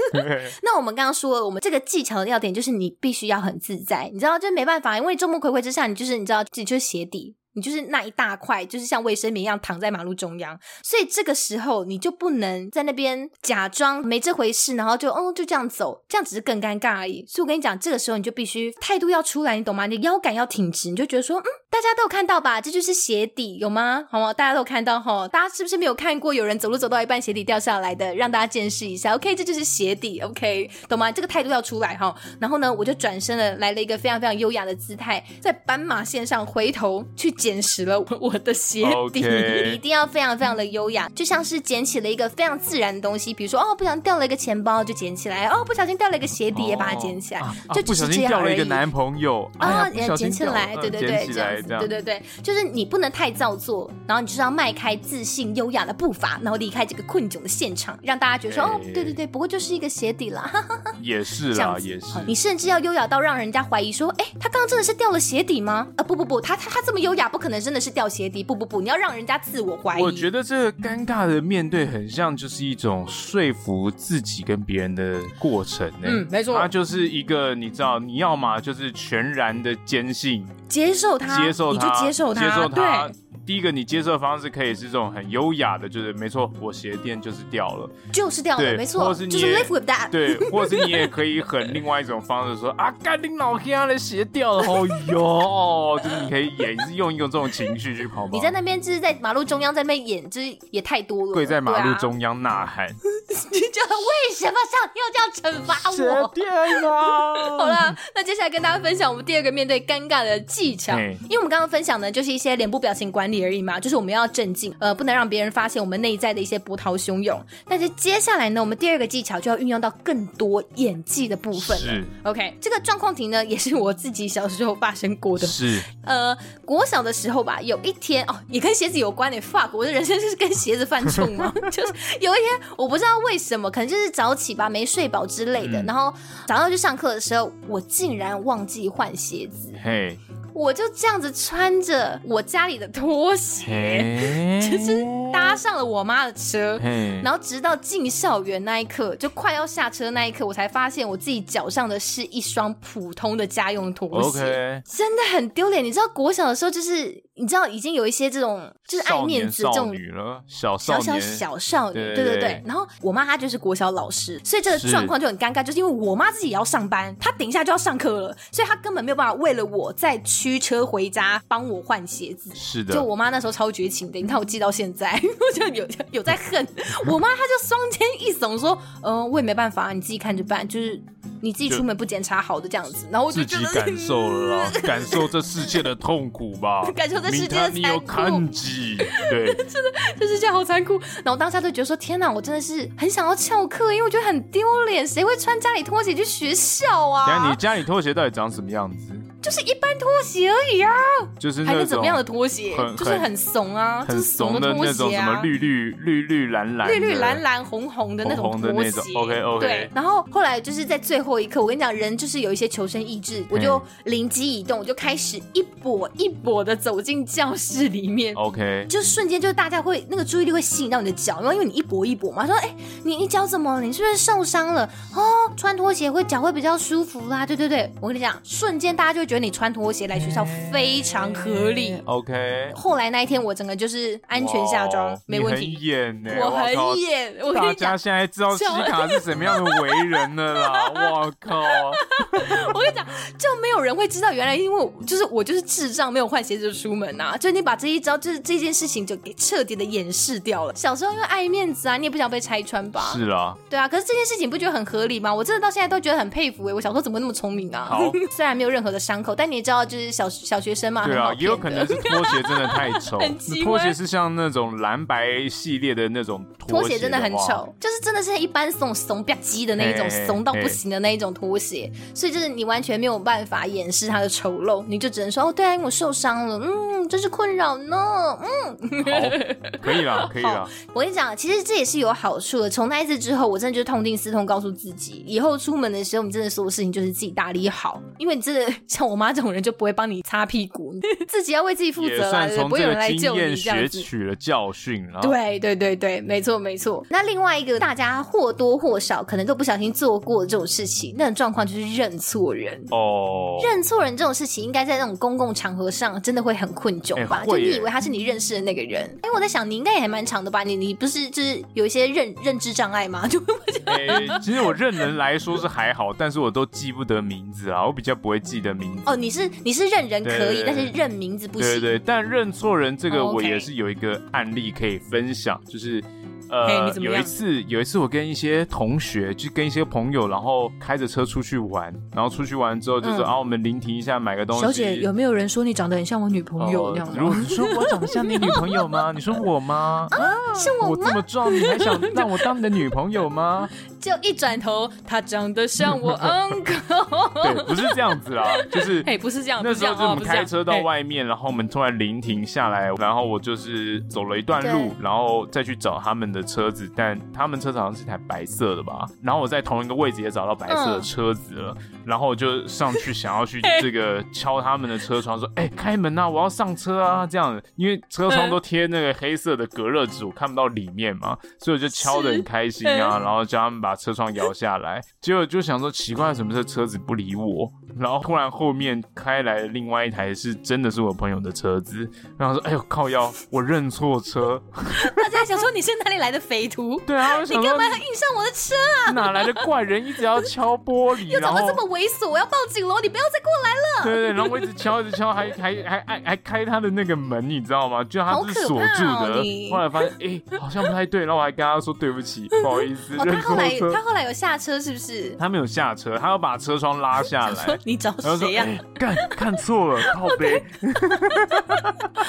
Speaker 2: 那我们刚刚说了，我们这个技巧的要点就是你必须要很自在，你知道，就没办法，因为众目睽睽之下，你就是你知道自己就是鞋底。你就是那一大块，就是像卫生棉一样躺在马路中央，所以这个时候你就不能在那边假装没这回事，然后就哦就这样走，这样只是更尴尬而已。所以我跟你讲，这个时候你就必须态度要出来，你懂吗？你腰杆要挺直，你就觉得说，嗯，大家都有看到吧？这就是鞋底，有吗？好吗？大家都有看到哈？大家是不是没有看过有人走路走到一半鞋底掉下来的？让大家见识一下。OK，这就是鞋底。OK，懂吗？这个态度要出来哈。然后呢，我就转身了，来了一个非常非常优雅的姿态，在斑马线上回头去捡。捡拾了我 的鞋底一定要非常非常的优雅，就像是捡起了一个非常自然的东西，比如说哦，不小心掉了一个钱包就捡起来，哦，不小心掉了一个鞋底也把它捡起来，哦、就只是这样而已。啊、掉了一个
Speaker 1: 男朋友
Speaker 2: 啊，也捡起来，对对对，这样子，对对对，就是你不能太造作，然后你就是要迈开自信优雅的步伐，然后离开这个困窘的现场，让大家觉得说、欸、哦，对对对，不过就是一个鞋底啦，
Speaker 1: 也是啦，也是。
Speaker 2: 你甚至要优雅到让人家怀疑说，哎，他刚刚真的是掉了鞋底吗？啊、呃，不不不，他他他这么优雅，不可能真的。是掉鞋底，不不不，你要让人家自我怀疑。
Speaker 1: 我觉得这个尴尬的面对，很像就是一种说服自己跟别人的过程。
Speaker 2: 嗯，没错，
Speaker 1: 它就是一个你知道，你要么就是全然的坚信，
Speaker 2: 接受他，
Speaker 1: 接受他，
Speaker 2: 你就接受他，
Speaker 1: 接受他。
Speaker 2: 对。
Speaker 1: 第一个，你接受的方式可以是这种很优雅的，就是没错，我鞋垫就是掉了，
Speaker 2: 就是掉了，没错，
Speaker 1: 或是你
Speaker 2: 就是 live with that，
Speaker 1: 对，或者是你也 可以很另外一种方式说啊，干你老兄的鞋掉了，哦哟，就是你可以也是用一种这种情绪去跑步。
Speaker 2: 你在那边就是在马路中央在那边演，就是也太多了，
Speaker 1: 跪在马路中央呐喊，啊、
Speaker 2: 你觉得为什么上帝要这样惩罚我？
Speaker 1: 鞋垫啊！
Speaker 2: 好了，那接下来跟大家分享我们第二个面对尴尬的技巧，嘿因为我们刚刚分享的就是一些脸部表情管理而已嘛，就是我们要镇静，呃，不能让别人发现我们内在的一些波涛汹涌。但是接下来呢，我们第二个技巧就要运用到更多演技的部分了。是，OK，这个状况题呢，也是我自己小时候发生过的。
Speaker 1: 是，
Speaker 2: 呃，国小的时候吧，有一天哦，也跟鞋子有关的。fuck，我的人生就是跟鞋子犯冲吗？就是有一天，我不知道为什么，可能就是早起吧，没睡饱之类的，嗯、然后早上去上课的时候，我竟然忘记换鞋子。嘿。我就这样子穿着我家里的拖鞋，就是搭上了我妈的车，然后直到进校园那一刻，就快要下车那一刻，我才发现我自己脚上的是一双普通的家用拖鞋，真的很丢脸。你知道国小的时候，就是你知道已经有一些这种就是爱面子这种
Speaker 1: 女了，小
Speaker 2: 小小小少女，对对对。然后我妈她就是国小老师，所以这个状况就很尴尬，就是因为我妈自己也要上班，她等一下就要上课了，所以她根本没有办法为了我再去。驱车回家帮我换鞋子，
Speaker 1: 是的。
Speaker 2: 就我妈那时候超绝情的，你看我记到现在，我就有有在恨 我妈，她就双肩一耸说：“嗯、呃，我也没办法，你自己看着办。”就是你自己出门不检查好的这样子，然后我就
Speaker 1: 自己感受了啦，感受这世界的痛苦吧，
Speaker 2: 感受这世界的残酷。
Speaker 1: 对，
Speaker 2: 真的这世界好残酷。然后当下就觉得说，天哪，我真的是很想要翘课，因为我觉得很丢脸，谁会穿家里拖鞋去学校啊？
Speaker 1: 等下，你家里拖鞋到底长什么样子？
Speaker 2: 就是一般拖鞋而已啊，
Speaker 1: 就是
Speaker 2: 还能怎么样的拖鞋？就是很怂啊，
Speaker 1: 很怂
Speaker 2: 的
Speaker 1: 那种什么绿绿绿绿蓝蓝、
Speaker 2: 绿绿蓝蓝红红的那种拖鞋。
Speaker 1: OK OK。
Speaker 2: 对，然后后来就是在最后一刻，我跟你讲，人就是有一些求生意志，我就灵机一动，我就开始一跛一跛的走进教室里面。
Speaker 1: OK，
Speaker 2: 就瞬间就是大家会那个注意力会吸引到你的脚，然后因为你一跛一跛嘛，说哎，你你脚怎么了？你是不是受伤了？哦，穿拖鞋会脚会比较舒服啦。对对对，我跟你讲，瞬间大家就会觉得你穿拖鞋来学校非常合理。
Speaker 1: OK。
Speaker 2: 后来那一天我整个就是安全下装，没问题。
Speaker 1: 很演呢，
Speaker 2: 我很演。我
Speaker 1: 大家现在知道西卡是什么样的为人了啦！我靠！
Speaker 2: 我跟你讲，就没有人会知道，原来因为就是我就是智障，没有换鞋子就出门呐。就你把这一招，就是这件事情就给彻底的掩饰掉了。小时候因为爱面子啊，你也不想被拆穿吧？
Speaker 1: 是啊。
Speaker 2: 对啊，可是这件事情不觉得很合理吗？我真的到现在都觉得很佩服哎！我小时候怎么那么聪明啊？
Speaker 1: 好，
Speaker 2: 虽然没有任何的伤口，但你也知道，就是小小学生嘛。
Speaker 1: 对啊，也有可能是 拖鞋真的太丑。拖鞋是像那种蓝白系列的那种拖鞋，
Speaker 2: 拖鞋真的很丑，就是真的是一般怂怂吧唧的那一种，怂到不行的那一种拖鞋。所以就是你完全没有办法掩饰它的丑陋，你就只能说哦，对啊，因为我受伤了，嗯，真是困扰呢，嗯，
Speaker 1: 可以了，可以了。
Speaker 2: 我跟你讲，其实这也是有好处的。从那一次之后，我真的就痛定思痛，告诉自己，以后出门的时候，你真的所有事情就是自己打理好，因为你真的像我妈这种人，就不会帮你擦屁股，自己要为自己负责啦，不会有人来救你这样子。
Speaker 1: 学取了教训，
Speaker 2: 对对对对，没错没错。那另外一个大家或多或少可能都不小心做过这种事情，那种状况就是认错人
Speaker 1: 哦。
Speaker 2: 认错人这种事情，应该在那种公共场合上真的会很困窘吧？就你以为他是你认识的那个人，哎，我在想你应该也还蛮长的吧？你你不是就是有一些认认知障碍吗？就
Speaker 1: 哎，其实我认人来说是还好，但是我都记不得名字啊，我比较不会记得名字。
Speaker 2: 哦，你是你是认人可以，但是认名字不行。
Speaker 1: 对对，但认错人这个我也是有一个案例可以分享，就是。呃，有一次，有一次我跟一些同学，就跟一些朋友，然后开着车出去玩，然后出去玩之后就说、嗯、啊，我们临停一下买个东西。
Speaker 2: 小姐，有没有人说你长得很像我女朋友那样、呃？
Speaker 1: 如果你说我长得像你女朋友吗？你说我吗？
Speaker 2: 啊，是我吗？
Speaker 1: 我这么壮，你还想让我当你的女朋友吗？
Speaker 2: 就一转头，他长得像我 uncle。
Speaker 1: 对，不是这样子啦，就是
Speaker 2: 哎，不是这样。
Speaker 1: 那时候就我们开车到外面，然后我们突然临停下来，然后我就是走了一段路，然后再去找他们的车子，但他们车子好像是台白色的吧。然后我在同一个位置也找到白色的车子了，然后我就上去想要去 这个敲他们的车窗，说：“哎，开门呐，我要上车啊！”这样，因为车窗都贴那个黑色的隔热纸，我看不到里面嘛，所以我就敲得很开心啊，然后叫他们把。把车窗摇下来，结果就想说奇怪，什么这车子不理我？然后突然后面开来了另外一台，是真的是我朋友的车子。然后说：“哎呦靠腰，我认错车。”
Speaker 2: 大家想说你是哪里来的匪徒？
Speaker 1: 对啊，
Speaker 2: 你干嘛要印上我的车啊？
Speaker 1: 哪来的怪人一直要敲玻璃？
Speaker 2: 又怎么这么猥琐，我要报警喽！你不要再过来了。
Speaker 1: 对对，然后我一直敲，一直敲，还还还还还开他的那个门，你知道吗？就他是锁住的。哦、后来发现哎，好像不太对，然后我还跟他说对不起，不好意思。
Speaker 2: 哦，他后来他后来有下车是不是？
Speaker 1: 他没有下车，他要把车窗拉下来。
Speaker 2: 你找谁呀？
Speaker 1: 干，看错了，靠背，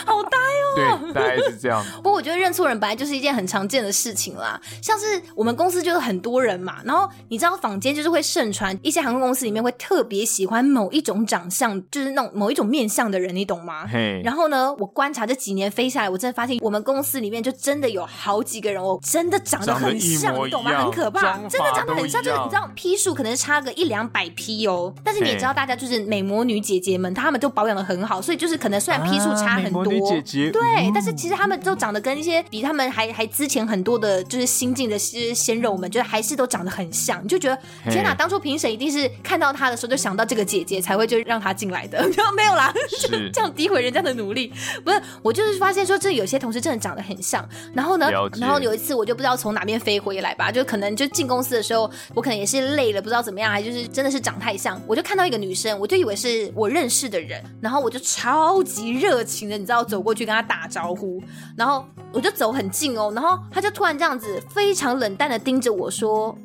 Speaker 2: 好呆哦。
Speaker 1: 对，大概是这样。
Speaker 2: 不过我觉得认错人本来就是一件很常见的事情啦。像是我们公司就是很多人嘛，然后你知道坊间就是会盛传一些航空公司里面会特别喜欢某一种长相，就是那种某一种面相的人，你懂吗？
Speaker 1: 嘿。
Speaker 2: 然后呢，我观察这几年飞下来，我真的发现我们公司里面就真的有好几个人哦，真的长得很像，你懂吗？很可怕，真的长得很像，就是你知道批数可能差个一两百批哦，但是你也知道大家就是美魔女姐姐们，她们都保养的很好，所以就是可能虽然批数差很多，
Speaker 1: 姐姐
Speaker 2: 对，但是其实她们都长得跟一些比她们还还之前很多的，就是新进的鲜鲜肉们，就是还是都长得很像，你就觉得天哪，当初评审一定是看到她的时候就想到这个姐姐才会就让她进来的，就没有啦，就这样诋毁人家的努力，不是，我就是发现说这有些同事真的长得很像，然后呢，然后有一次我就不知道从哪边飞回来吧，就可能就进公司的时候，我可能也是累了，不知道怎么样，还就是真的是长太像，我就看到一个女生，我就以为是我认识的人，然后我就超级热情的，你知道，走过去跟她打招呼，然后我就走很近哦，然后她就突然这样子非常冷淡的盯着我说：“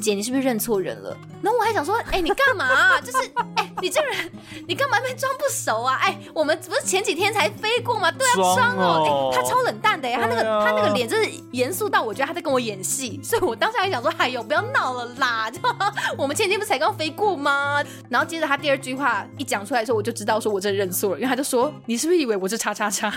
Speaker 2: 姐，你是不是认错人了？”然后我还想说：“哎、欸，你干嘛、啊？就是哎、欸，你这个人，你干嘛在装不熟啊？哎、欸，我们不是前几天才飞过吗？对啊，装哦。哎、欸，他超冷淡的，他那个、啊、他那个脸真是严肃到我觉得他在跟我演戏。所以我当时还想说：哎呦，不要闹了啦！就 我们前几天不是才刚飞过吗？然后接着他第二句话一讲出来的时候，我就知道说我真的认错了，因为他就说：你是不是以为我是叉叉叉？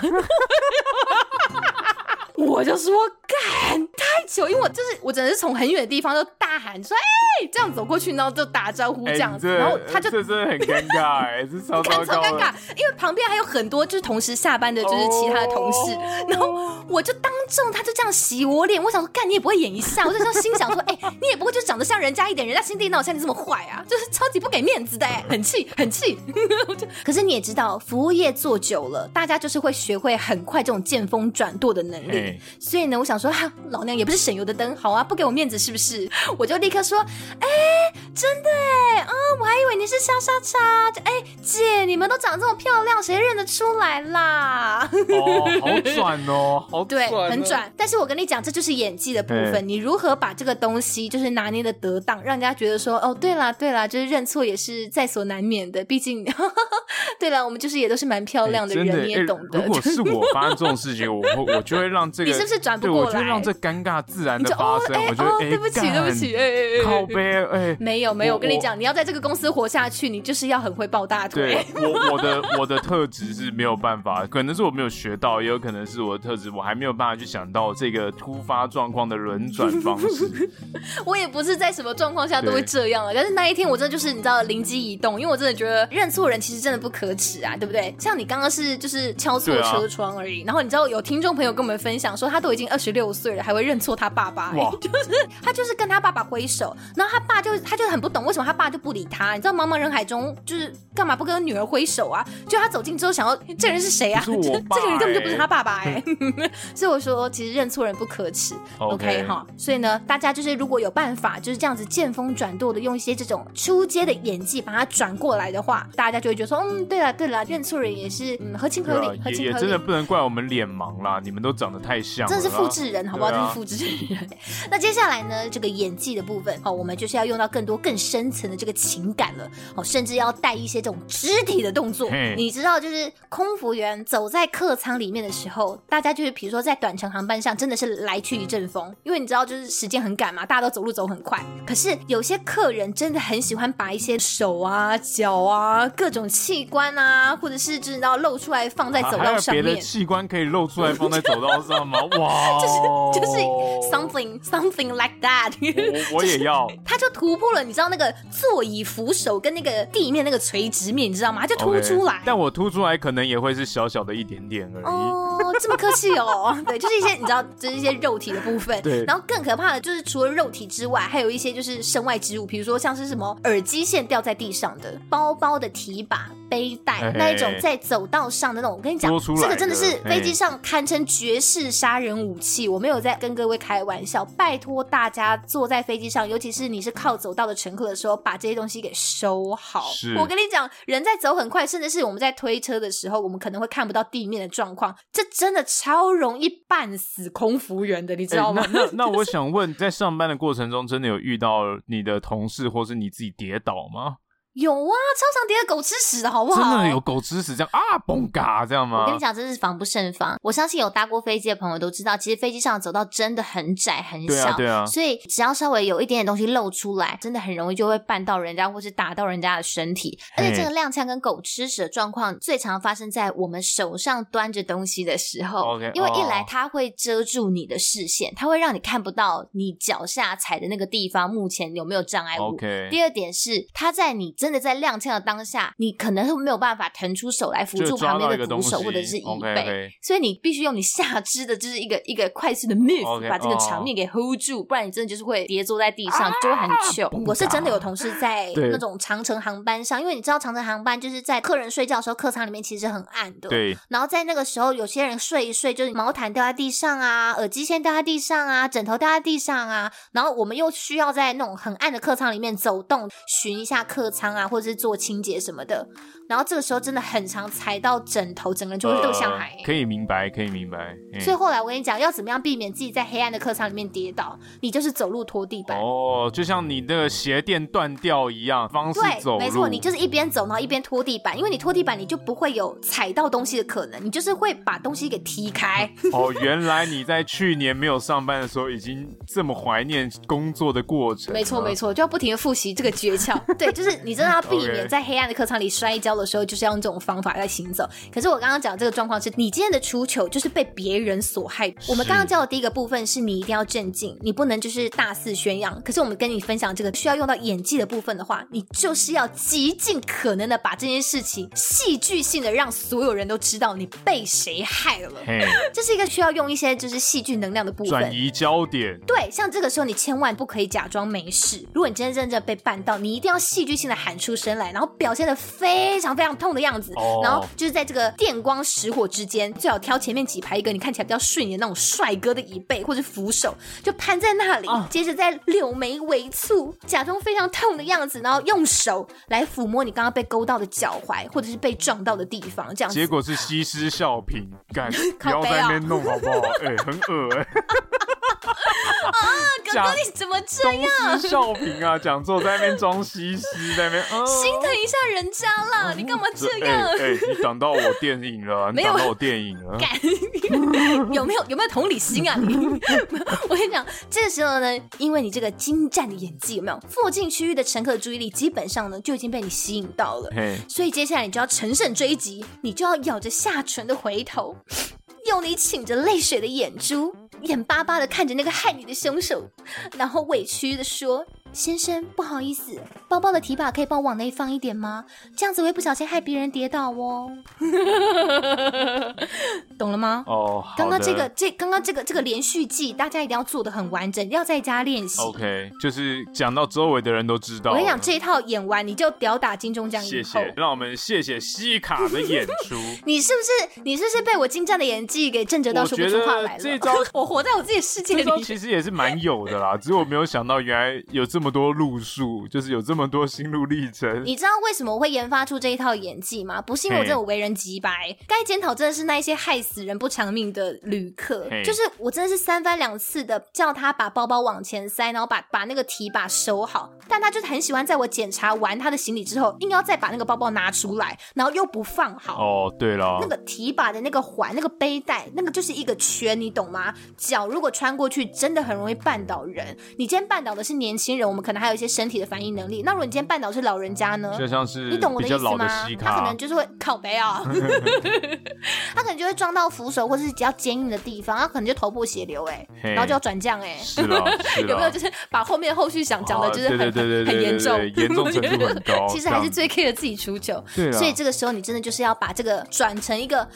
Speaker 2: 我就说干太久，因为我就是我，真的是从很远的地方就大喊说：“哎、欸，这样走过去，然后就打招呼这样子。欸”然后他就
Speaker 1: 这真的很尴尬哎、欸，这超 超
Speaker 2: 尴尬，因为旁边还有很多就是同时下班的，就是其他的同事。哦、然后我就当众，他就这样洗我脸。我想说，干你也不会演一下，我就这样心想说：“哎、欸，你也不会就长得像人家一点，人家心地那么像你这么坏啊？就是超级不给面子的、哎，很气很气。”可是你也知道，服务业做久了，大家就是会学会很快这种见风转舵的能力。欸所以呢，我想说，哈、啊，老娘也不是省油的灯，好啊，不给我面子是不是？我就立刻说，哎、欸，真的哎，啊、嗯，我还以为你是莎莎叉，哎、欸，姐，你们都长这么漂亮，谁认得出来啦？
Speaker 1: 哦，好转哦，好转、哦，
Speaker 2: 对，很转。但是我跟你讲，这就是演技的部分，你如何把这个东西就是拿捏的得当，让人家觉得说，哦，对啦，对啦，就是认错也是在所难免的，毕竟，对啦，我们就是也都是蛮漂亮的人，欸、你也懂得、欸。
Speaker 1: 如果是我发生这种事情，我会我就会让这个。
Speaker 2: 是转不过来，
Speaker 1: 我就让这尴尬自然的发生。
Speaker 2: 哦欸、
Speaker 1: 我觉得，
Speaker 2: 哦、对不起，对不起，哎哎哎，
Speaker 1: 靠北，哎，
Speaker 2: 没有没有，我跟你讲，你要在这个公司活下去，你就是要很会抱大腿。
Speaker 1: 对，我我的我的特质是没有办法，可能是我没有学到，也有可能是我的特质，我还没有办法去想到这个突发状况的轮转方式。
Speaker 2: 我也不是在什么状况下都会这样了，但是那一天我真的就是你知道灵机一动，因为我真的觉得认错人其实真的不可耻啊，对不对？像你刚刚是就是敲错车窗而已，啊、然后你知道有听众朋友跟我们分享说，他都已经二十六岁了还会认错他爸爸、欸，哇 就是他就是跟他爸爸挥手，然后他爸就他就很不懂为什么他爸就不理他，你知道茫茫人海中就是干嘛不跟女儿挥手啊？就他走近之后想要这人是谁啊？这、欸、这个人根本就不是他爸爸哎、欸，所以我说其实认错人不可耻，OK。哈？所以呢，大家就是如果有办法就是这样子见风转舵的用一些这种出街的演技把它转过来的话，大家就会觉得说嗯对了对了，认错人也是嗯合情合理，合情合理，也
Speaker 1: 真的不能怪我们脸盲啦，你们都长得太像，
Speaker 2: 真的是复制人。好不好？啊、就是复制人。那接下来呢？这个演技的部分，好，我们就是要用到更多更深层的这个情感了。哦，甚至要带一些这种肢体的动作。嘿你知道，就是空服员走在客舱里面的时候，大家就是比如说在短程航班上，真的是来去一阵风，因为你知道，就是时间很赶嘛，大家都走路走很快。可是有些客人真的很喜欢把一些手啊、脚啊、各种器官啊，或者是知道露出来放在走道上面。别的
Speaker 1: 器官可以露出来放在走道上吗？哇！
Speaker 2: 就是。就是 something something like that，
Speaker 1: 我，我也要。
Speaker 2: 他就突破了，你知道那个座椅扶手跟那个地面那个垂直面，你知道吗？他就凸出来。Okay,
Speaker 1: 但我凸出来可能也会是小小的一点点而已。
Speaker 2: 哦，这么客气哦。对，就是一些你知道，就是一些肉体的部分。对。然后更可怕的就是除了肉体之外，还有一些就是身外之物，比如说像是什么耳机线掉在地上的，包包的提把。背带那一种在走道上的那种，我跟你讲，这个真的是飞机上堪称绝世杀人武器。我没有在跟各位开玩笑，拜托大家坐在飞机上，尤其是你是靠走道的乘客的时候，把这些东西给收好。我跟你讲，人在走很快，甚至是我们在推车的时候，我们可能会看不到地面的状况，这真的超容易半死空服员的，你知道吗？
Speaker 1: 那 那，那我想问，在上班的过程中，真的有遇到你的同事或是你自己跌倒吗？
Speaker 2: 有啊，超常叠的狗吃屎的好不好？
Speaker 1: 真的有狗吃屎这样啊，嘣嘎这样吗？
Speaker 2: 我跟你讲，真是防不胜防。我相信有搭过飞机的朋友都知道，其实飞机上的走道真的很窄很小，对啊，对啊。所以只要稍微有一点点东西露出来，真的很容易就会绊到人家，或是打到人家的身体。而且这个踉跄跟狗吃屎的状况最常发生在我们手上端着东西的时候。OK，因为一来它会遮住你的视线，它会让你看不到你脚下踩的那个地方目前有没有障碍物。OK。第二点是它在你真的在踉跄的。当下你可能会没有办法腾出手来扶住旁边的扶手或者是椅背，okay, okay. 所以你必须用你下肢的，就是一个一个快速的 move Okay, 把这个场面给 hold 住，oh. 不然你真的就是会跌坐在地上，就会很糗。啊、我是真的有同事在 那种长城航班上，因为你知道长城航班就是在客人睡觉的时候，客舱里面其实很暗的。对。然后在那个时候，有些人睡一睡，就是毛毯掉在地上啊，耳机线掉在地上啊，枕头掉在地上啊，然后我们又需要在那种很暗的客舱里面走动，寻一下客舱仓啊，或者是做清洁什么的。然后这个时候真的很常踩到枕头，整个人就会露向海、呃。
Speaker 1: 可以明白，可以明白。
Speaker 2: 所以后来我跟你讲，要怎么样避免自己在黑暗的客舱里面跌倒？你就是走路拖地板。
Speaker 1: 哦，就像你的鞋垫断掉一样方式走。
Speaker 2: 对，没错，你就是一边走然后一边拖地板，因为你拖地板你就不会有踩到东西的可能，你就是会把东西给踢开。
Speaker 1: 哦，原来你在去年没有上班的时候已经这么怀念工作的过程。
Speaker 2: 没错没错，就要不停的复习这个诀窍。对，就是你真的要避免在黑暗的客舱里摔跤的时候，就是要用这种。方法在行走，可是我刚刚讲这个状况是你今天的出糗就是被别人所害。我们刚刚教的第一个部分是你一定要镇静，你不能就是大肆宣扬。可是我们跟你分享这个需要用到演技的部分的话，你就是要极尽可能的把这件事情戏剧性的让所有人都知道你被谁害了。这是一个需要用一些就是戏剧能量的部分，
Speaker 1: 转移焦点。
Speaker 2: 对，像这个时候你千万不可以假装没事。如果你今天真正被绊到，你一定要戏剧性的喊出声来，然后表现的非常非常痛的样子。
Speaker 1: 哦、
Speaker 2: 然后就是在这个电光石火之间，最好挑前面几排一个你看起来比较顺眼的那种帅哥的椅背或者扶手，就攀在那里，哦、接着再柳眉微蹙，假装非常痛的样子，然后用手来抚摸你刚刚被勾到的脚踝或者是被撞到的地方，这样子。
Speaker 1: 结果是西施笑评，干，不要在那边弄好不好？哎、欸，很恶哎、欸。
Speaker 2: 啊，哥哥你怎么这样？
Speaker 1: 东施效颦啊，讲座在那边装西施，在那边、呃、
Speaker 2: 心疼一下人家啦，你干嘛这样？哎、
Speaker 1: 欸欸，你挡到我电影了，没 有你挡到我电影了，
Speaker 2: 有没有有没有同理心啊？你，我跟你讲，这个时候呢，因为你这个精湛的演技，有没有？附近区域的乘客的注意力基本上呢就已经被你吸引到了，所以接下来你就要乘胜追击，你就要咬着下唇的回头。用你噙着泪水的眼珠，眼巴巴的看着那个害你的凶手，然后委屈的说。先生，不好意思，包包的提把可以帮我往内放一点吗？这样子我会不小心害别人跌倒哦。懂了吗？
Speaker 1: 哦，
Speaker 2: 刚刚这个这刚刚这个这个连续剧，大家一定要做的很完整，要在家练习。
Speaker 1: OK，就是讲到周围的人都知道。
Speaker 2: 我跟你讲，这一套演完你就屌打金钟奖。
Speaker 1: 谢谢，让我们谢谢西卡的演出。
Speaker 2: 你是不是你是不是被我精湛的演技给震着到说不出话来了？
Speaker 1: 这招
Speaker 2: 我活在我自己的世界
Speaker 1: 里。其实也是蛮有的啦，只是我没有想到原来有这。么多路数，就是有这么多心路历程。
Speaker 2: 你知道为什么我会研发出这一套演技吗？不是因为我这种为人极白，该检讨真的是那一些害死人不偿命的旅客。就是我真的是三番两次的叫他把包包往前塞，然后把把那个提把收好，但他就是很喜欢在我检查完他的行李之后，硬要再把那个包包拿出来，然后又不放好。
Speaker 1: 哦，对了，
Speaker 2: 那个提把的那个环、那个背带，那个就是一个圈，你懂吗？脚如果穿过去，真的很容易绊倒人。你今天绊倒的是年轻人。我们可能还有一些身体的反应能力。那如果你今天绊倒是老人家呢？
Speaker 1: 就像是
Speaker 2: 你懂我的意思吗？他可能就是会靠背啊，他可能就会撞到扶手或者是比较坚硬的地方，他可能就头破血流哎，然后就要转降哎。
Speaker 1: 是了，
Speaker 2: 有没有就是把后面后续想讲的，就是很很严重，
Speaker 1: 严重程度很高。
Speaker 2: 其实还是最 care 自己出糗。对，所以这个时候你真的就是要把这个转成一个啊，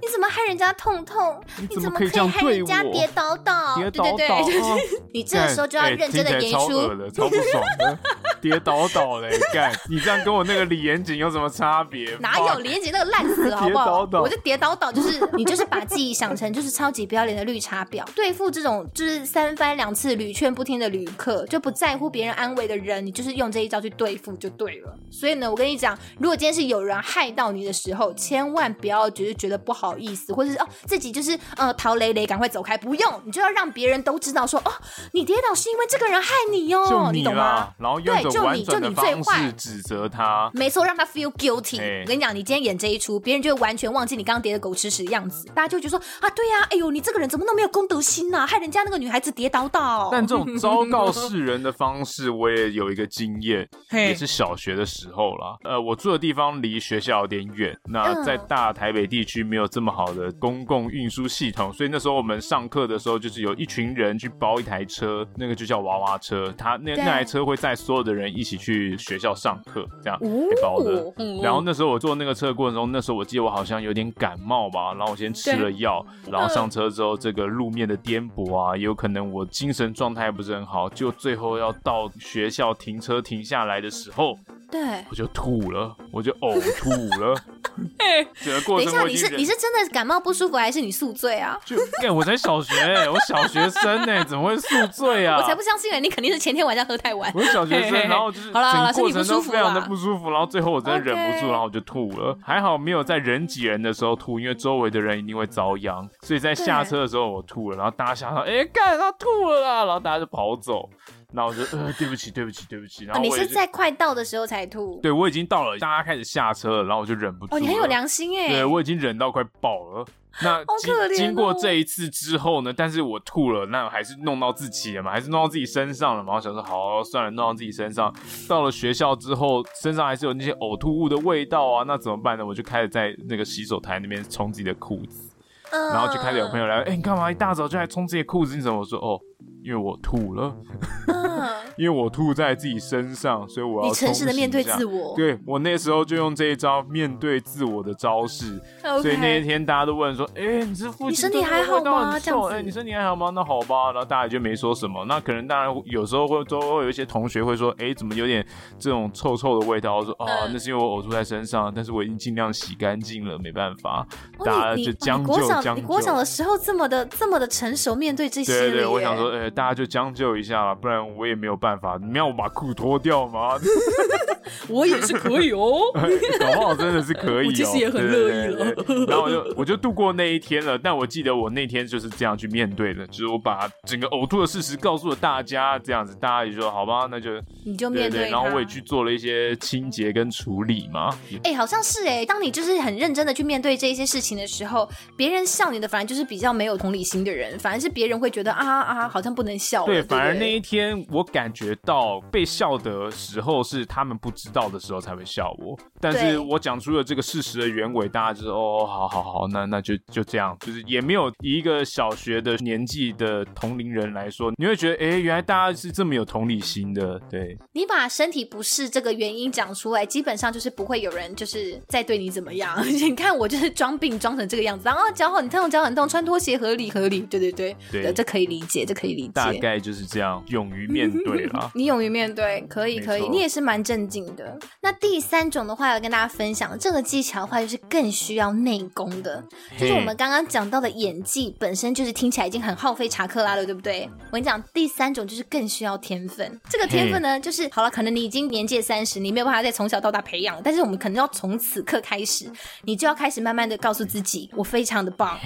Speaker 2: 你怎么害人家痛痛？你怎么可以害人家跌倒倒？对对对，你这个时候就要认真的演出。
Speaker 1: 超不爽的，跌倒倒嘞！干，你这样跟我那个李延景有什么差别？
Speaker 2: 哪有李延景那个烂死了，好不好？我就跌倒倒，就是你就是把自己想成就是超级不要脸的绿茶婊，对付这种就是三番两次屡劝不听的旅客，就不在乎别人安慰的人，你就是用这一招去对付就对了。所以呢，我跟你讲，如果今天是有人害到你的时候，千万不要就是觉得不好意思，或者是哦自己就是呃逃雷雷赶快走开，不用，你就要让别人都知道说哦，你跌倒是因为这个人害你哟。
Speaker 1: 就你
Speaker 2: 懂吗？
Speaker 1: 然后用一种婉转的方式指责他，
Speaker 2: 没错，让他 feel guilty。我跟你讲，你今天演这一出，别人就会完全忘记你刚刚跌的狗吃屎的样子，大家就觉得说啊，对呀，哎呦，你这个人怎么那么没有公德心呐，害人家那个女孩子跌倒倒。
Speaker 1: 但这种昭告世人的方式，我也有一个经验，也是小学的时候啦。呃，我住的地方离学校有点远，那在大台北地区没有这么好的公共运输系统，所以那时候我们上课的时候，就是有一群人去包一台车，那个就叫娃娃车，他那那台车会载所有的人一起去学校上课，这样被包的。然后那时候我坐那个车的过程中，那时候我记得我好像有点感冒吧，然后我先吃了药，然后上车之后，这个路面的颠簸啊，也有可能我精神状态不是很好，就最后要到学校停车停下来的时候。
Speaker 2: 对，
Speaker 1: 我就吐了，我就呕吐了。整个过程。
Speaker 2: 等一下，你是你是真的感冒不舒服，还是你宿醉啊？
Speaker 1: 就，哎，我才小学，我小学生呢，怎么会宿醉啊？
Speaker 2: 我才不相信，你肯定是前天晚上喝太晚。
Speaker 1: 我是小学生，然后就是整个过程都非常的不舒服，然后最后我真的忍不住，然后我就吐了。还好没有在人挤人的时候吐，因为周围的人一定会遭殃。所以在下车的时候我吐了，然后大家想到，哎，干他吐了啦，然后大家就跑走。然后我就呃，对不起，对不起，对不起。然后、哦、
Speaker 2: 你是在快到的时候才吐？
Speaker 1: 对，我已经到了，大家开始下车了，然后我就忍不住。
Speaker 2: 哦，你很有良心哎。
Speaker 1: 对，我已经忍到快爆了。那经、哦、经过这一次之后呢？但是我吐了，那还是弄到自己了嘛，还是弄到自己身上了嘛。我想说，好，算了，弄到自己身上。到了学校之后，身上还是有那些呕吐物的味道啊，那怎么办呢？我就开始在那个洗手台那边冲自己的裤子，嗯、然后就开始有朋友来，哎，你干嘛一大早就来冲自己的裤子？你怎么？我说，哦。因为我吐了，因为我吐在自己身上，所以我要
Speaker 2: 你诚实的面对自我。
Speaker 1: 对，我那时候就用这一招面对自我的招式，所以那一天大家都问说：“哎，你是父亲，
Speaker 2: 你身体还好吗？这样子，
Speaker 1: 哎，你身体还好吗？那好吧。”然后大家就没说什么。那可能当然有时候会都会有一些同学会说：“哎，怎么有点这种臭臭的味道？”我说：“啊，那是因为我呕吐在身上，但是我已经尽量洗干净了，没办法。”大家就将就将就。
Speaker 2: 你国小的时候这么的这么的成熟，面对这些。
Speaker 1: 对对，我想说，哎。大家就将就一下了，不然我也没有办法。你要我把裤脱掉吗？
Speaker 2: 我也是可以哦，
Speaker 1: 搞不好真的是可以哦。
Speaker 2: 我其实也很乐意了。
Speaker 1: 对对对，然后我就我就度过那一天了。但我记得我那天就是这样去面对的，就是我把整个呕吐的事实告诉了大家，这样子大家也说好吧，那就
Speaker 2: 你就面对。
Speaker 1: 然后我也去做了一些清洁跟处理嘛。
Speaker 2: 哎、欸，好像是哎、欸，当你就是很认真的去面对这一些事情的时候，别人笑你的反而就是比较没有同理心的人，反而是别人会觉得啊啊，好像不能笑。对，
Speaker 1: 反而那一天我感觉到被笑的时候是他们不知道的时候才会笑我，但是我讲出了这个事实的原委，大家就是哦，好好好，那那就就这样，就是也没有以一个小学的年纪的同龄人来说，你会觉得哎，原来大家是这么有同理心的。对，
Speaker 2: 你把身体不适这个原因讲出来，基本上就是不会有人就是在对你怎么样。你看我就是装病装成这个样子，然后脚很痛，脚很痛，穿拖鞋合理合理，对对对，对，这可以理解，这可以理解，
Speaker 1: 大概就是这样，勇于面对啦。
Speaker 2: 你勇于面对，可以可以，你也是蛮镇静的。那第三种的话，要跟大家分享这个技巧的话，就是更需要内功的。就是我们刚刚讲到的演技本身就是听起来已经很耗费查克拉了，对不对？我跟你讲，第三种就是更需要天分。这个天分呢，就是好了，可能你已经年届三十，你没有办法再从小到大培养，但是我们可能要从此刻开始，你就要开始慢慢的告诉自己，我非常的棒，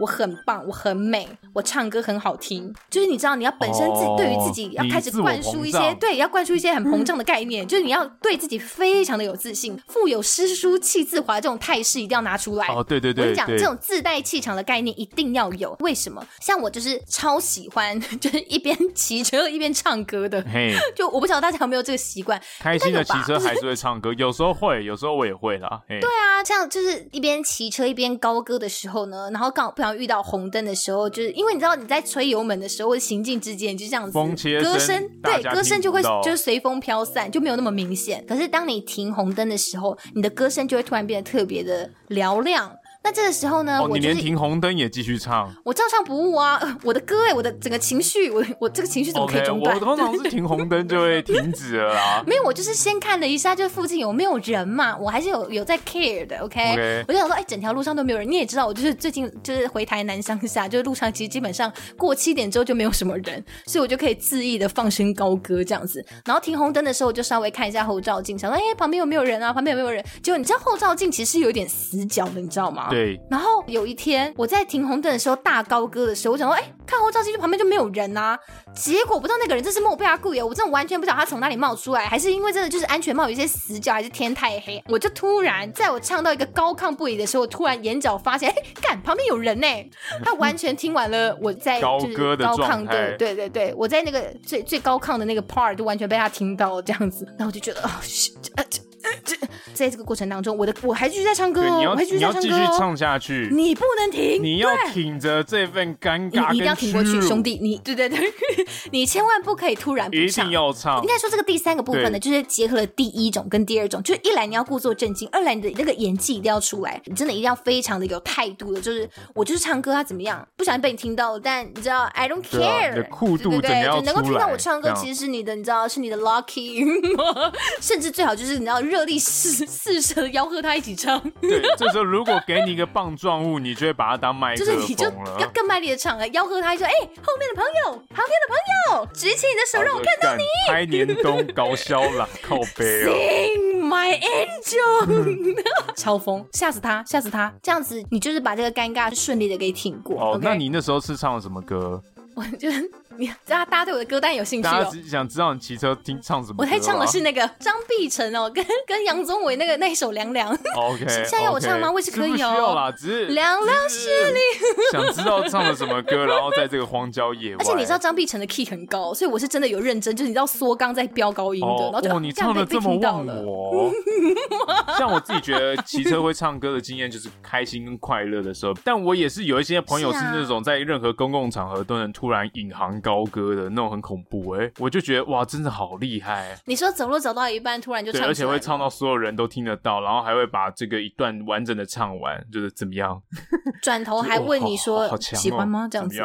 Speaker 2: 我很棒，我很美，我唱歌很好听。就是你知道，你要本身自己对于自己要开始灌输一些，对，要灌输一些很膨胀的概念，就是你要对自己非常的有自信，腹有诗书气自华这种态势一定要拿出来。
Speaker 1: 哦，对对对，
Speaker 2: 我跟你讲，这种自带气场的概念一定要有。为什么？像我就是超喜欢，就是一边骑车一边唱歌的。嘿，就我不晓得大家有没有这个习惯，
Speaker 1: 开心的骑车还是会唱歌，有时候会，有时候我也会啦。对
Speaker 2: 啊，这样就是一边骑车一边高歌的时候呢，然后刚好不想遇到红灯的时候，就是因为你知道你在吹油门的时候，或者行进之间就这样子，
Speaker 1: 风切
Speaker 2: 歌声对歌声就会就是随风飘散，就没有那么明显。可是当你停红灯的时候，你的歌声就会突然变得特别的嘹亮。那这个时候呢，
Speaker 1: 哦、我你连停红灯也继续唱，
Speaker 2: 我照唱不误啊！我的歌哎，我的整个情绪，我我这个情绪怎么可以中断？Okay,
Speaker 1: 我通常是停红灯就会停止了啦。
Speaker 2: 没有，我就是先看了一下，就附近有没有人嘛，我还是有有在 care 的。OK，, okay. 我就想说，哎，整条路上都没有人。你也知道，我就是最近就是回台南乡下，就是路上其实基本上过七点之后就没有什么人，所以我就可以恣意的放声高歌这样子。然后停红灯的时候，我就稍微看一下后照镜，想说，哎，旁边有没有人啊？旁边有没有人？结果你知道后照镜其实是有点死角的，你知道吗？
Speaker 1: 对，
Speaker 2: 然后。有一天，我在停红灯的时候大高歌的时候，我想说，哎、欸，看后照镜就旁边就没有人啊。结果不知道那个人这是莫贝亚故意，我真的完全不知道他从哪里冒出来，还是因为真的就是安全帽有一些死角，还是天太黑。我就突然在我唱到一个高亢不已的时候，突然眼角发现，哎、欸，干，旁边有人呢。他完全听完了我在
Speaker 1: 高歌的状态，
Speaker 2: 对对对，我在那个最最高亢的那个 part 就完全被他听到了这样子，然后我就觉得，哦，这 在这个过程当中，我的我还继续在唱歌哦，我还继续在唱歌哦，
Speaker 1: 你要继续唱下去，
Speaker 2: 你不能停，
Speaker 1: 你要挺着这份尴尬，
Speaker 2: 你一定要挺过去，兄弟，你对对对，你千万不可以突然不唱，
Speaker 1: 一定要唱。
Speaker 2: 应该说这个第三个部分呢，就是结合了第一种跟第二种，就是一来你要故作镇静，二来你的那个演技一定要出来，你真的一定要非常的有态度的，就是我就是唱歌，他怎么样，不小心被你听到了，但你知道，I don't care，
Speaker 1: 的酷度对对对，
Speaker 2: 就能够听到我唱歌，其实是你的，你知道是你的 lucky，甚至最好就是你知道热力施。四四射吆喝他一起唱。
Speaker 1: 对，这时候如果给你一个棒状物，你就会把它当麦克风。
Speaker 2: 就是你就要更卖力的唱了，吆喝他一说：“哎、欸，后面的朋友，旁边的朋友，举起你的手，让我看到你。”
Speaker 1: 开年冬搞笑啦，靠北哦。
Speaker 2: Sing my angel，超疯，吓死他，吓死他。这样子，你就是把这个尴尬顺利的给挺过。
Speaker 1: 哦
Speaker 2: ，okay?
Speaker 1: 那你那时候是唱了什么歌？
Speaker 2: 我觉得。你大家大家对我的歌单有兴趣哦？
Speaker 1: 大家想知道你骑车听唱什么？
Speaker 2: 我在唱的是那个张碧晨哦，跟 跟杨宗纬那个那一首《凉凉》。
Speaker 1: OK，
Speaker 2: 现在要我唱吗也是可以哦。不需
Speaker 1: 要啦，只是
Speaker 2: 凉凉是你。
Speaker 1: 想知道唱了什么歌，然后在这个荒郊野外。
Speaker 2: 而且你知道张碧晨的 key 很高，所以我是真的有认真，就是你知道缩刚在飙高音的。哦，然后就
Speaker 1: 哦，你唱的这么忘我。像我自己觉得骑车会唱歌的经验就是开心跟快乐的时候，但我也是有一些朋友是那种在任何公共场合都能突然引吭高歌的那种。很恐怖哎、欸，我就觉得哇，真的好厉害！
Speaker 2: 你说走路走到一半，突然就唱，
Speaker 1: 而且会唱到所有人都听得到，然后还会把这个一段完整的唱完，就是怎么样？
Speaker 2: 转头还问你说、哦哦、喜欢吗？这样子，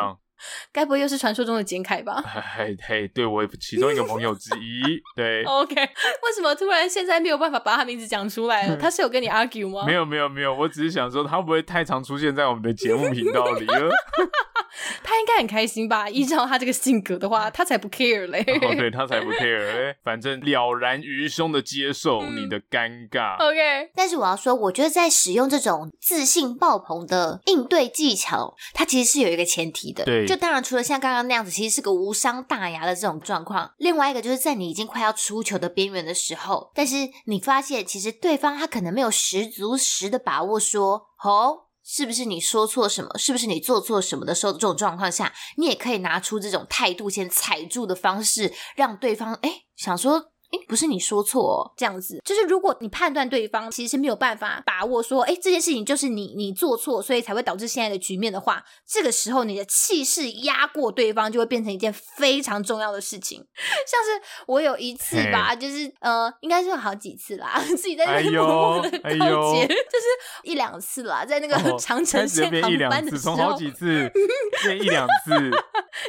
Speaker 2: 该不会又是传说中的简凯吧？
Speaker 1: 嘿 嘿，对我其中一个朋友之一。对
Speaker 2: ，OK，为什么突然现在没有办法把他名字讲出来了？他是有跟你 argue 吗？
Speaker 1: 没有没有没有，我只是想说他会不会太常出现在我们的节目频道里了？
Speaker 2: 他应该很开心吧？依照他这个性格的话，他才不 care 嘞。
Speaker 1: 哦，对，他才不 care 嘞。反正了然于胸的接受你的尴尬。
Speaker 2: 嗯、OK，
Speaker 3: 但是我要说，我觉得在使用这种自信爆棚的应对技巧，它其实是有一个前提的。
Speaker 1: 对，
Speaker 3: 就当然除了像刚刚那样子，其实是个无伤大雅的这种状况。另外一个就是在你已经快要出球的边缘的时候，但是你发现其实对方他可能没有十足十的把握说，哦。是不是你说错什么？是不是你做错什么的时候，这种状况下，你也可以拿出这种态度先踩住的方式，让对方诶想说。不是你说错哦，
Speaker 2: 这样子就是如果你判断对方其实是没有办法把握说，哎，这件事情就是你你做错，所以才会导致现在的局面的话，这个时候你的气势压过对方，就会变成一件非常重要的事情。像是我有一次吧，就是呃，应该是有好几次啦，自己在那边默默的告诫，就是一两次啦，在那个长城线航班的时候，
Speaker 1: 从好几次 变一两次，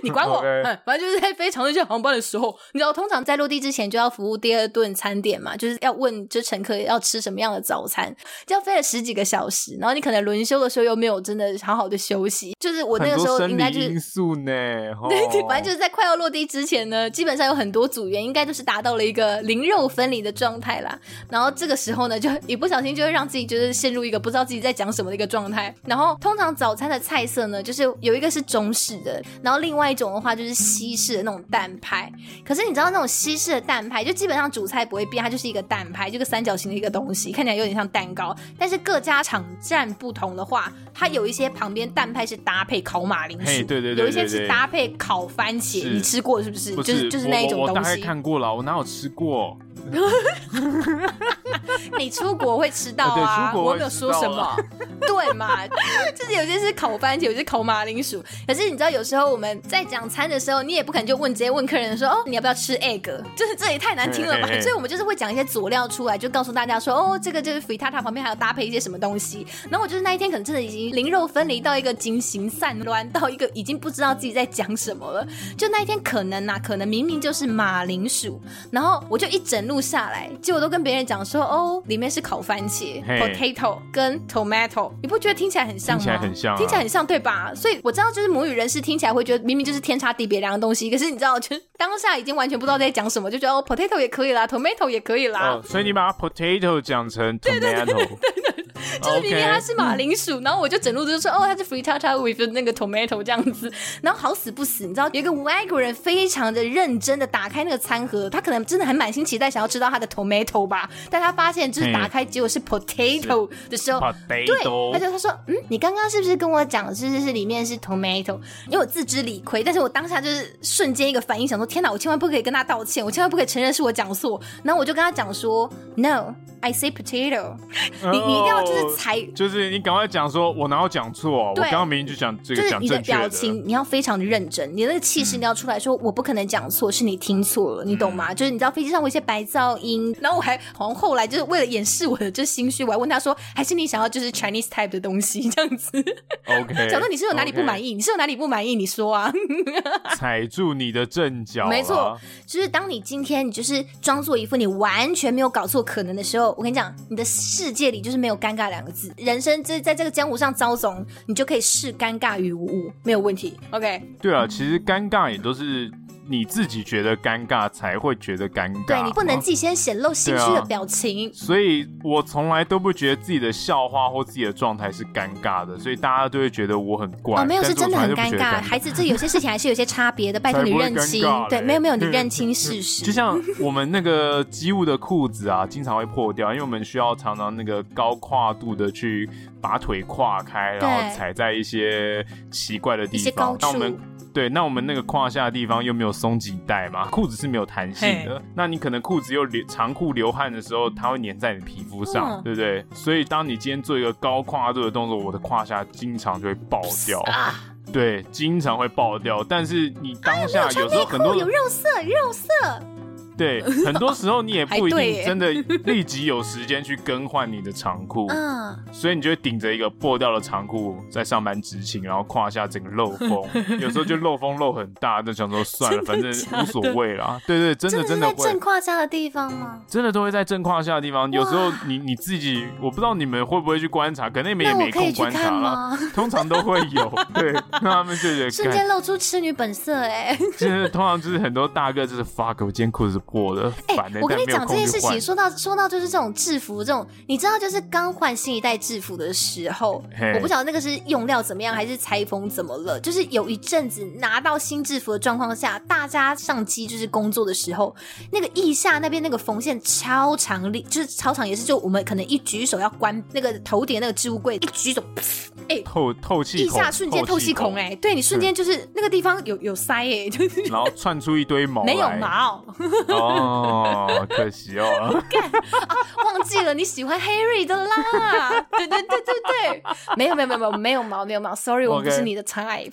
Speaker 2: 你管我，嗯，反正就是在飞长城线航班的时候，你知道，通常在落地之前就要服务。第二顿餐点嘛，就是要问这乘客要吃什么样的早餐，就要飞了十几个小时，然后你可能轮休的时候又没有真的好好的休息，就是我那个时候应该就是
Speaker 1: 因素呢，
Speaker 2: 对对，反正就是在快要落地之前呢，基本上有很多组员应该就是达到了一个灵肉分离的状态啦，然后这个时候呢，就一不小心就会让自己就是陷入一个不知道自己在讲什么的一个状态，然后通常早餐的菜色呢，就是有一个是中式的，然后另外一种的话就是西式的那种蛋派，可是你知道那种西式的蛋派就。基本上主菜不会变，它就是一个蛋派，就个三角形的一个东西，看起来有点像蛋糕。但是各家场站不同的话，它有一些旁边蛋派是搭配烤马铃薯，
Speaker 1: 对对对，对，
Speaker 2: 有一些是搭配烤番茄。你吃过是不是？不是就是就是那一种东西。
Speaker 1: 我，我大概看过了，我哪有吃过？
Speaker 2: 你出国会吃到啊？我没有说什么，对嘛？就是有些是烤番茄，有些烤马铃薯。可是你知道，有时候我们在讲餐的时候，你也不可能就问直接问客人说：“哦，你要不要吃 egg？” 就是这也太难听了吧？所以我们就是会讲一些佐料出来，就告诉大家说：“哦，这个就是 frittata 旁边还要搭配一些什么东西。”然后我就是那一天可能真的已经灵肉分离到一个警形散乱，到一个已经不知道自己在讲什么了。就那一天可能呐，可能明明就是马铃薯，然后我就一整路下来，结果都跟别人讲说：“哦，里面是烤番茄 （potato） 跟 tomato。”你不觉得听起来很像吗？
Speaker 1: 听起来很像啊，
Speaker 2: 听起来很像，对吧？所以我知道，就是母语人士听起来会觉得明明就是天差地别两个东西，可是你知道，就 当下已经完全不知道在讲什么，就觉得哦，potato 也可以啦，tomato 也可以啦。
Speaker 1: 哦，所以你把 potato 讲成 tomato。
Speaker 2: 对对对对对对。就是明明它是马铃薯，然后我就整路都说哦，它是 frittata with 那个 tomato 这样子，然后好死不死，你知道有一个外国人非常的认真的打开那个餐盒，他可能真的很满心期待想要吃到他的 tomato 吧，但他发现就是打开结果是 potato 的时候，对，他就他说嗯，你刚刚是不是跟我讲是是是里面是 tomato？因为我自知理亏，但是我当下就是瞬间一个反应，想说天哪，我千万不可以跟他道歉，我千万不可以承认是我讲错，然后我就跟他讲说 no，I say potato，你你一定要就是。才
Speaker 1: 就是你赶快讲说，我哪有讲错？我刚刚明明就讲这个讲正确的。就是你的
Speaker 2: 表情，你要非常的认真，你的那个气势你要出来说，我不可能讲错，是你听错了，你懂吗？就是你知道飞机上有一些白噪音，然后我还好像后来就是为了掩饰我的这心虚，我还问他说，还是你想要就是 Chinese type 的东西这样子
Speaker 1: ？OK，
Speaker 2: 讲到，你是有哪里不满意？你是有哪里不满意？你说啊，
Speaker 1: 踩住你的阵脚。
Speaker 2: 没错，就是当你今天你就是装作一副你完全没有搞错可能的时候，我跟你讲，你的世界里就是没有尴尬两个字。人生在在这个江湖上遭总，你就可以视尴尬于无物，没有问题。OK。
Speaker 1: 对啊，其实尴尬也都是。你自己觉得尴尬才会觉得尴尬，
Speaker 2: 对，你不能自己先显露心虚的表情。
Speaker 1: 啊、所以我从来都不觉得自己的笑话或自己的状态是尴尬的，所以大家都会觉得我很怪。
Speaker 2: 哦，没有，是真的很尴尬。孩子，这有些事情还是有些差别的，拜托你 认清。对，没有没有，你 认清事实。
Speaker 1: 就像我们那个机务的裤子啊，经常会破掉，因为我们需要常常那个高跨度的去把腿跨开，然后踩在一些奇怪的地方。当我们对，那我们那个胯下的地方又没有松紧带嘛，裤子是没有弹性的。那你可能裤子又流长裤流汗的时候，它会粘在你皮肤上，嗯、对不对？所以当你今天做一个高跨度的动作，我的胯下经常就会爆掉。啊、对，经常会爆掉。但是你当下有时候很多、啊、
Speaker 2: 有，有肉色，肉色。
Speaker 1: 对，很多时候你也不一定真的立即有时间去更换你的长裤，嗯，所以你就会顶着一个破掉的长裤在上班执勤，然后胯下整个漏风，有时候就漏风漏很大，就想说算了，反正无所谓啦。对对，真的真的会。
Speaker 2: 正胯下的地方吗？
Speaker 1: 真的都会在正胯下的地方。有时候你你自己，我不知道你们会不会去观察，可能你们也没空观察了。通常都会有，对，那他们就觉得
Speaker 2: 瞬间露出痴女本色，哎，
Speaker 1: 就是通常就是很多大哥就是 fuck，我今天裤子。我的，哎、欸，
Speaker 2: 我跟你讲这件事情，说到说到就是这种制服，这种你知道，就是刚换新一代制服的时候，我不晓得那个是用料怎么样，还是裁缝怎么了，就是有一阵子拿到新制服的状况下，大家上机就是工作的时候，那个腋下那边那个缝线超长，力就是超长，也是就我们可能一举手要关那个头顶那个置物柜，一举手，哎、欸，
Speaker 1: 透透气，
Speaker 2: 腋下瞬间透气孔，哎，对你瞬间就是那个地方有有塞，哎，就是
Speaker 1: 然后窜出一堆毛，
Speaker 2: 没有毛。
Speaker 1: 哦，可惜哦，
Speaker 2: 啊，忘记了你喜欢 Harry 的啦，对对对对对，没有没有没有没有没有毛没有毛，Sorry，我不是你的 type，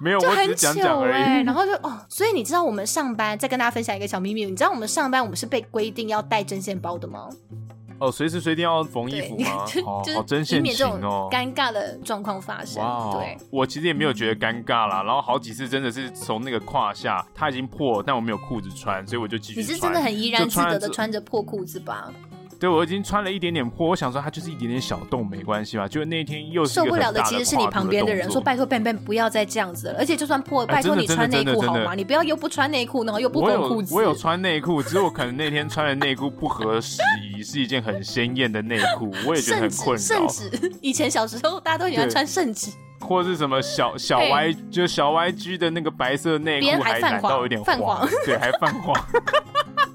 Speaker 1: 没有，
Speaker 2: 就很
Speaker 1: 糗哎，
Speaker 2: 然后就哦，所以你知道我们上班，再跟大家分享一个小秘密，你知道我们上班我们是被规定要带针线包的吗？
Speaker 1: 哦，随时随地要缝衣服吗？
Speaker 2: 哦
Speaker 1: 好针线情哦，
Speaker 2: 尴尬的状况发生。哇，对，
Speaker 1: 我其实也没有觉得尴尬啦。然后好几次真的是从那个胯下，它已经破，但我没有裤子穿，所以我就继续穿。
Speaker 2: 你是真的很怡然自得的穿着破裤子吧？
Speaker 1: 对，我已经穿了一点点破，我想说它就是一点点小洞，没关系吧？就那天又
Speaker 2: 受不了的，其实是你旁边的人说：“拜托，Ben Ben 不要再这样子了。”而且就算破，拜托你穿内裤好吗？你不要又不穿内裤，然后又不缝裤子。
Speaker 1: 我有穿内裤，只是我可能那天穿的内裤不合时宜，是一件很鲜艳的内裤，我也觉得很困扰。
Speaker 2: 甚至，以前小时候大家都喜欢穿圣旨，
Speaker 1: 或是什么小小 Y 就小 YG 的那个白色内裤，还染到有点黄，对，还泛黄。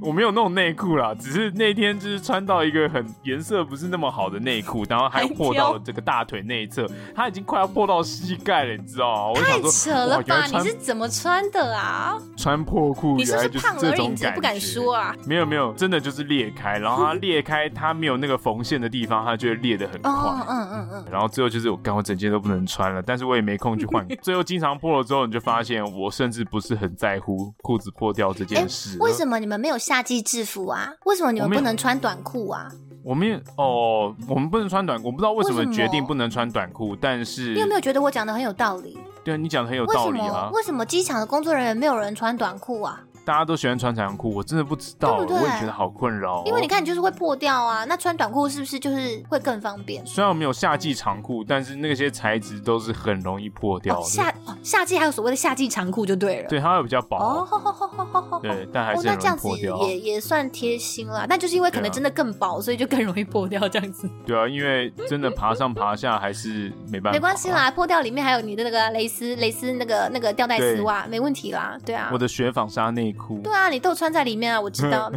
Speaker 1: 我没有那种内裤啦，只是那天就是穿到一个很颜色不是那么好的内裤，然后还破到了这个大腿内侧，它已经快要破到膝盖了，你知道吗？
Speaker 2: 太扯了吧！你是怎么穿的啊？
Speaker 1: 穿破裤，
Speaker 2: 你是不是胖而已？你不敢说啊？
Speaker 1: 没有没有，真的就是裂开，然后它裂开，它没有那个缝线的地方，它就会裂的很快。嗯嗯嗯嗯。然后最后就是我刚好整件都不能穿了，但是我也没空去换。最后经常破了之后，你就发现我甚至不是很在乎裤子破掉这件事。
Speaker 2: 为什么你们没有夏季制服啊？为什么你们不能穿短裤啊？
Speaker 1: 我们哦，我们不能穿短裤，我不知道为什么决定不能穿短裤。但是
Speaker 2: 你有没有觉得我讲的很有道理？
Speaker 1: 对啊，你讲的很有道理啊。
Speaker 2: 为什么机场的工作人员没有人穿短裤啊？
Speaker 1: 大家都喜欢穿长裤，我真的不知道，对对，我也觉得好困扰。
Speaker 2: 因为你看，你就是会破掉啊。那穿短裤是不是就是会更方便？
Speaker 1: 虽然我们有夏季长裤，但是那些材质都是很容易破掉的。
Speaker 2: 夏夏季还有所谓的夏季长裤就对了。
Speaker 1: 对，它会比较薄。哦，对，但还是很容易破掉。
Speaker 2: 也也算贴心啦。但就是因为可能真的更薄，所以就更容易破掉这样子。
Speaker 1: 对啊，因为真的爬上爬下还是没办法。
Speaker 2: 没关系啦，破掉里面还有你的那个蕾丝蕾丝那个那个吊带丝袜，没问题啦。对啊，
Speaker 1: 我的雪纺纱内裤。对
Speaker 2: 啊，你都。穿在里面啊，我知道。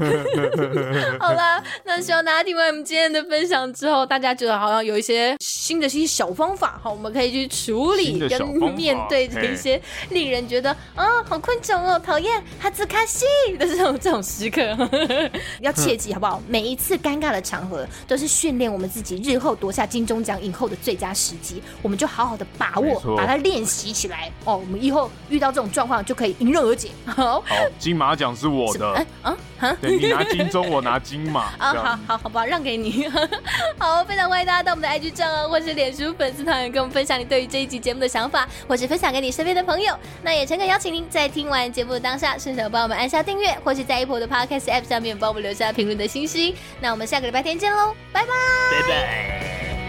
Speaker 2: 好啦，那希望大家听完我们今天的分享之后，大家觉得好像有一些新的一些小方法，好，我们可以去处理跟面对这一些令人觉得啊好困窘哦、讨厌、哈兹卡西的这种这种时刻。要切记好不好？每一次尴尬的场合都是训练我们自己日后夺下金钟奖影后的最佳时机，我们就好好的把握，把它练习起来哦。我们以后遇到这种状况就可以迎刃而解。好，
Speaker 1: 好。金马奖是我的。嗯啊，对，你拿金钟，我拿金马。
Speaker 2: 啊，好好好吧，让给你。好，非常欢迎大家到我们的 IG 账号或是脸书粉丝团，跟我们分享你对于这一集节目的想法，或是分享给你身边的朋友。那也诚恳邀请您在听完节目的当下，顺手帮我们按下订阅，或是在 Apple 的 Podcast App 上面帮我们留下评论的信息。那我们下个礼拜天见喽，拜拜，
Speaker 1: 拜拜。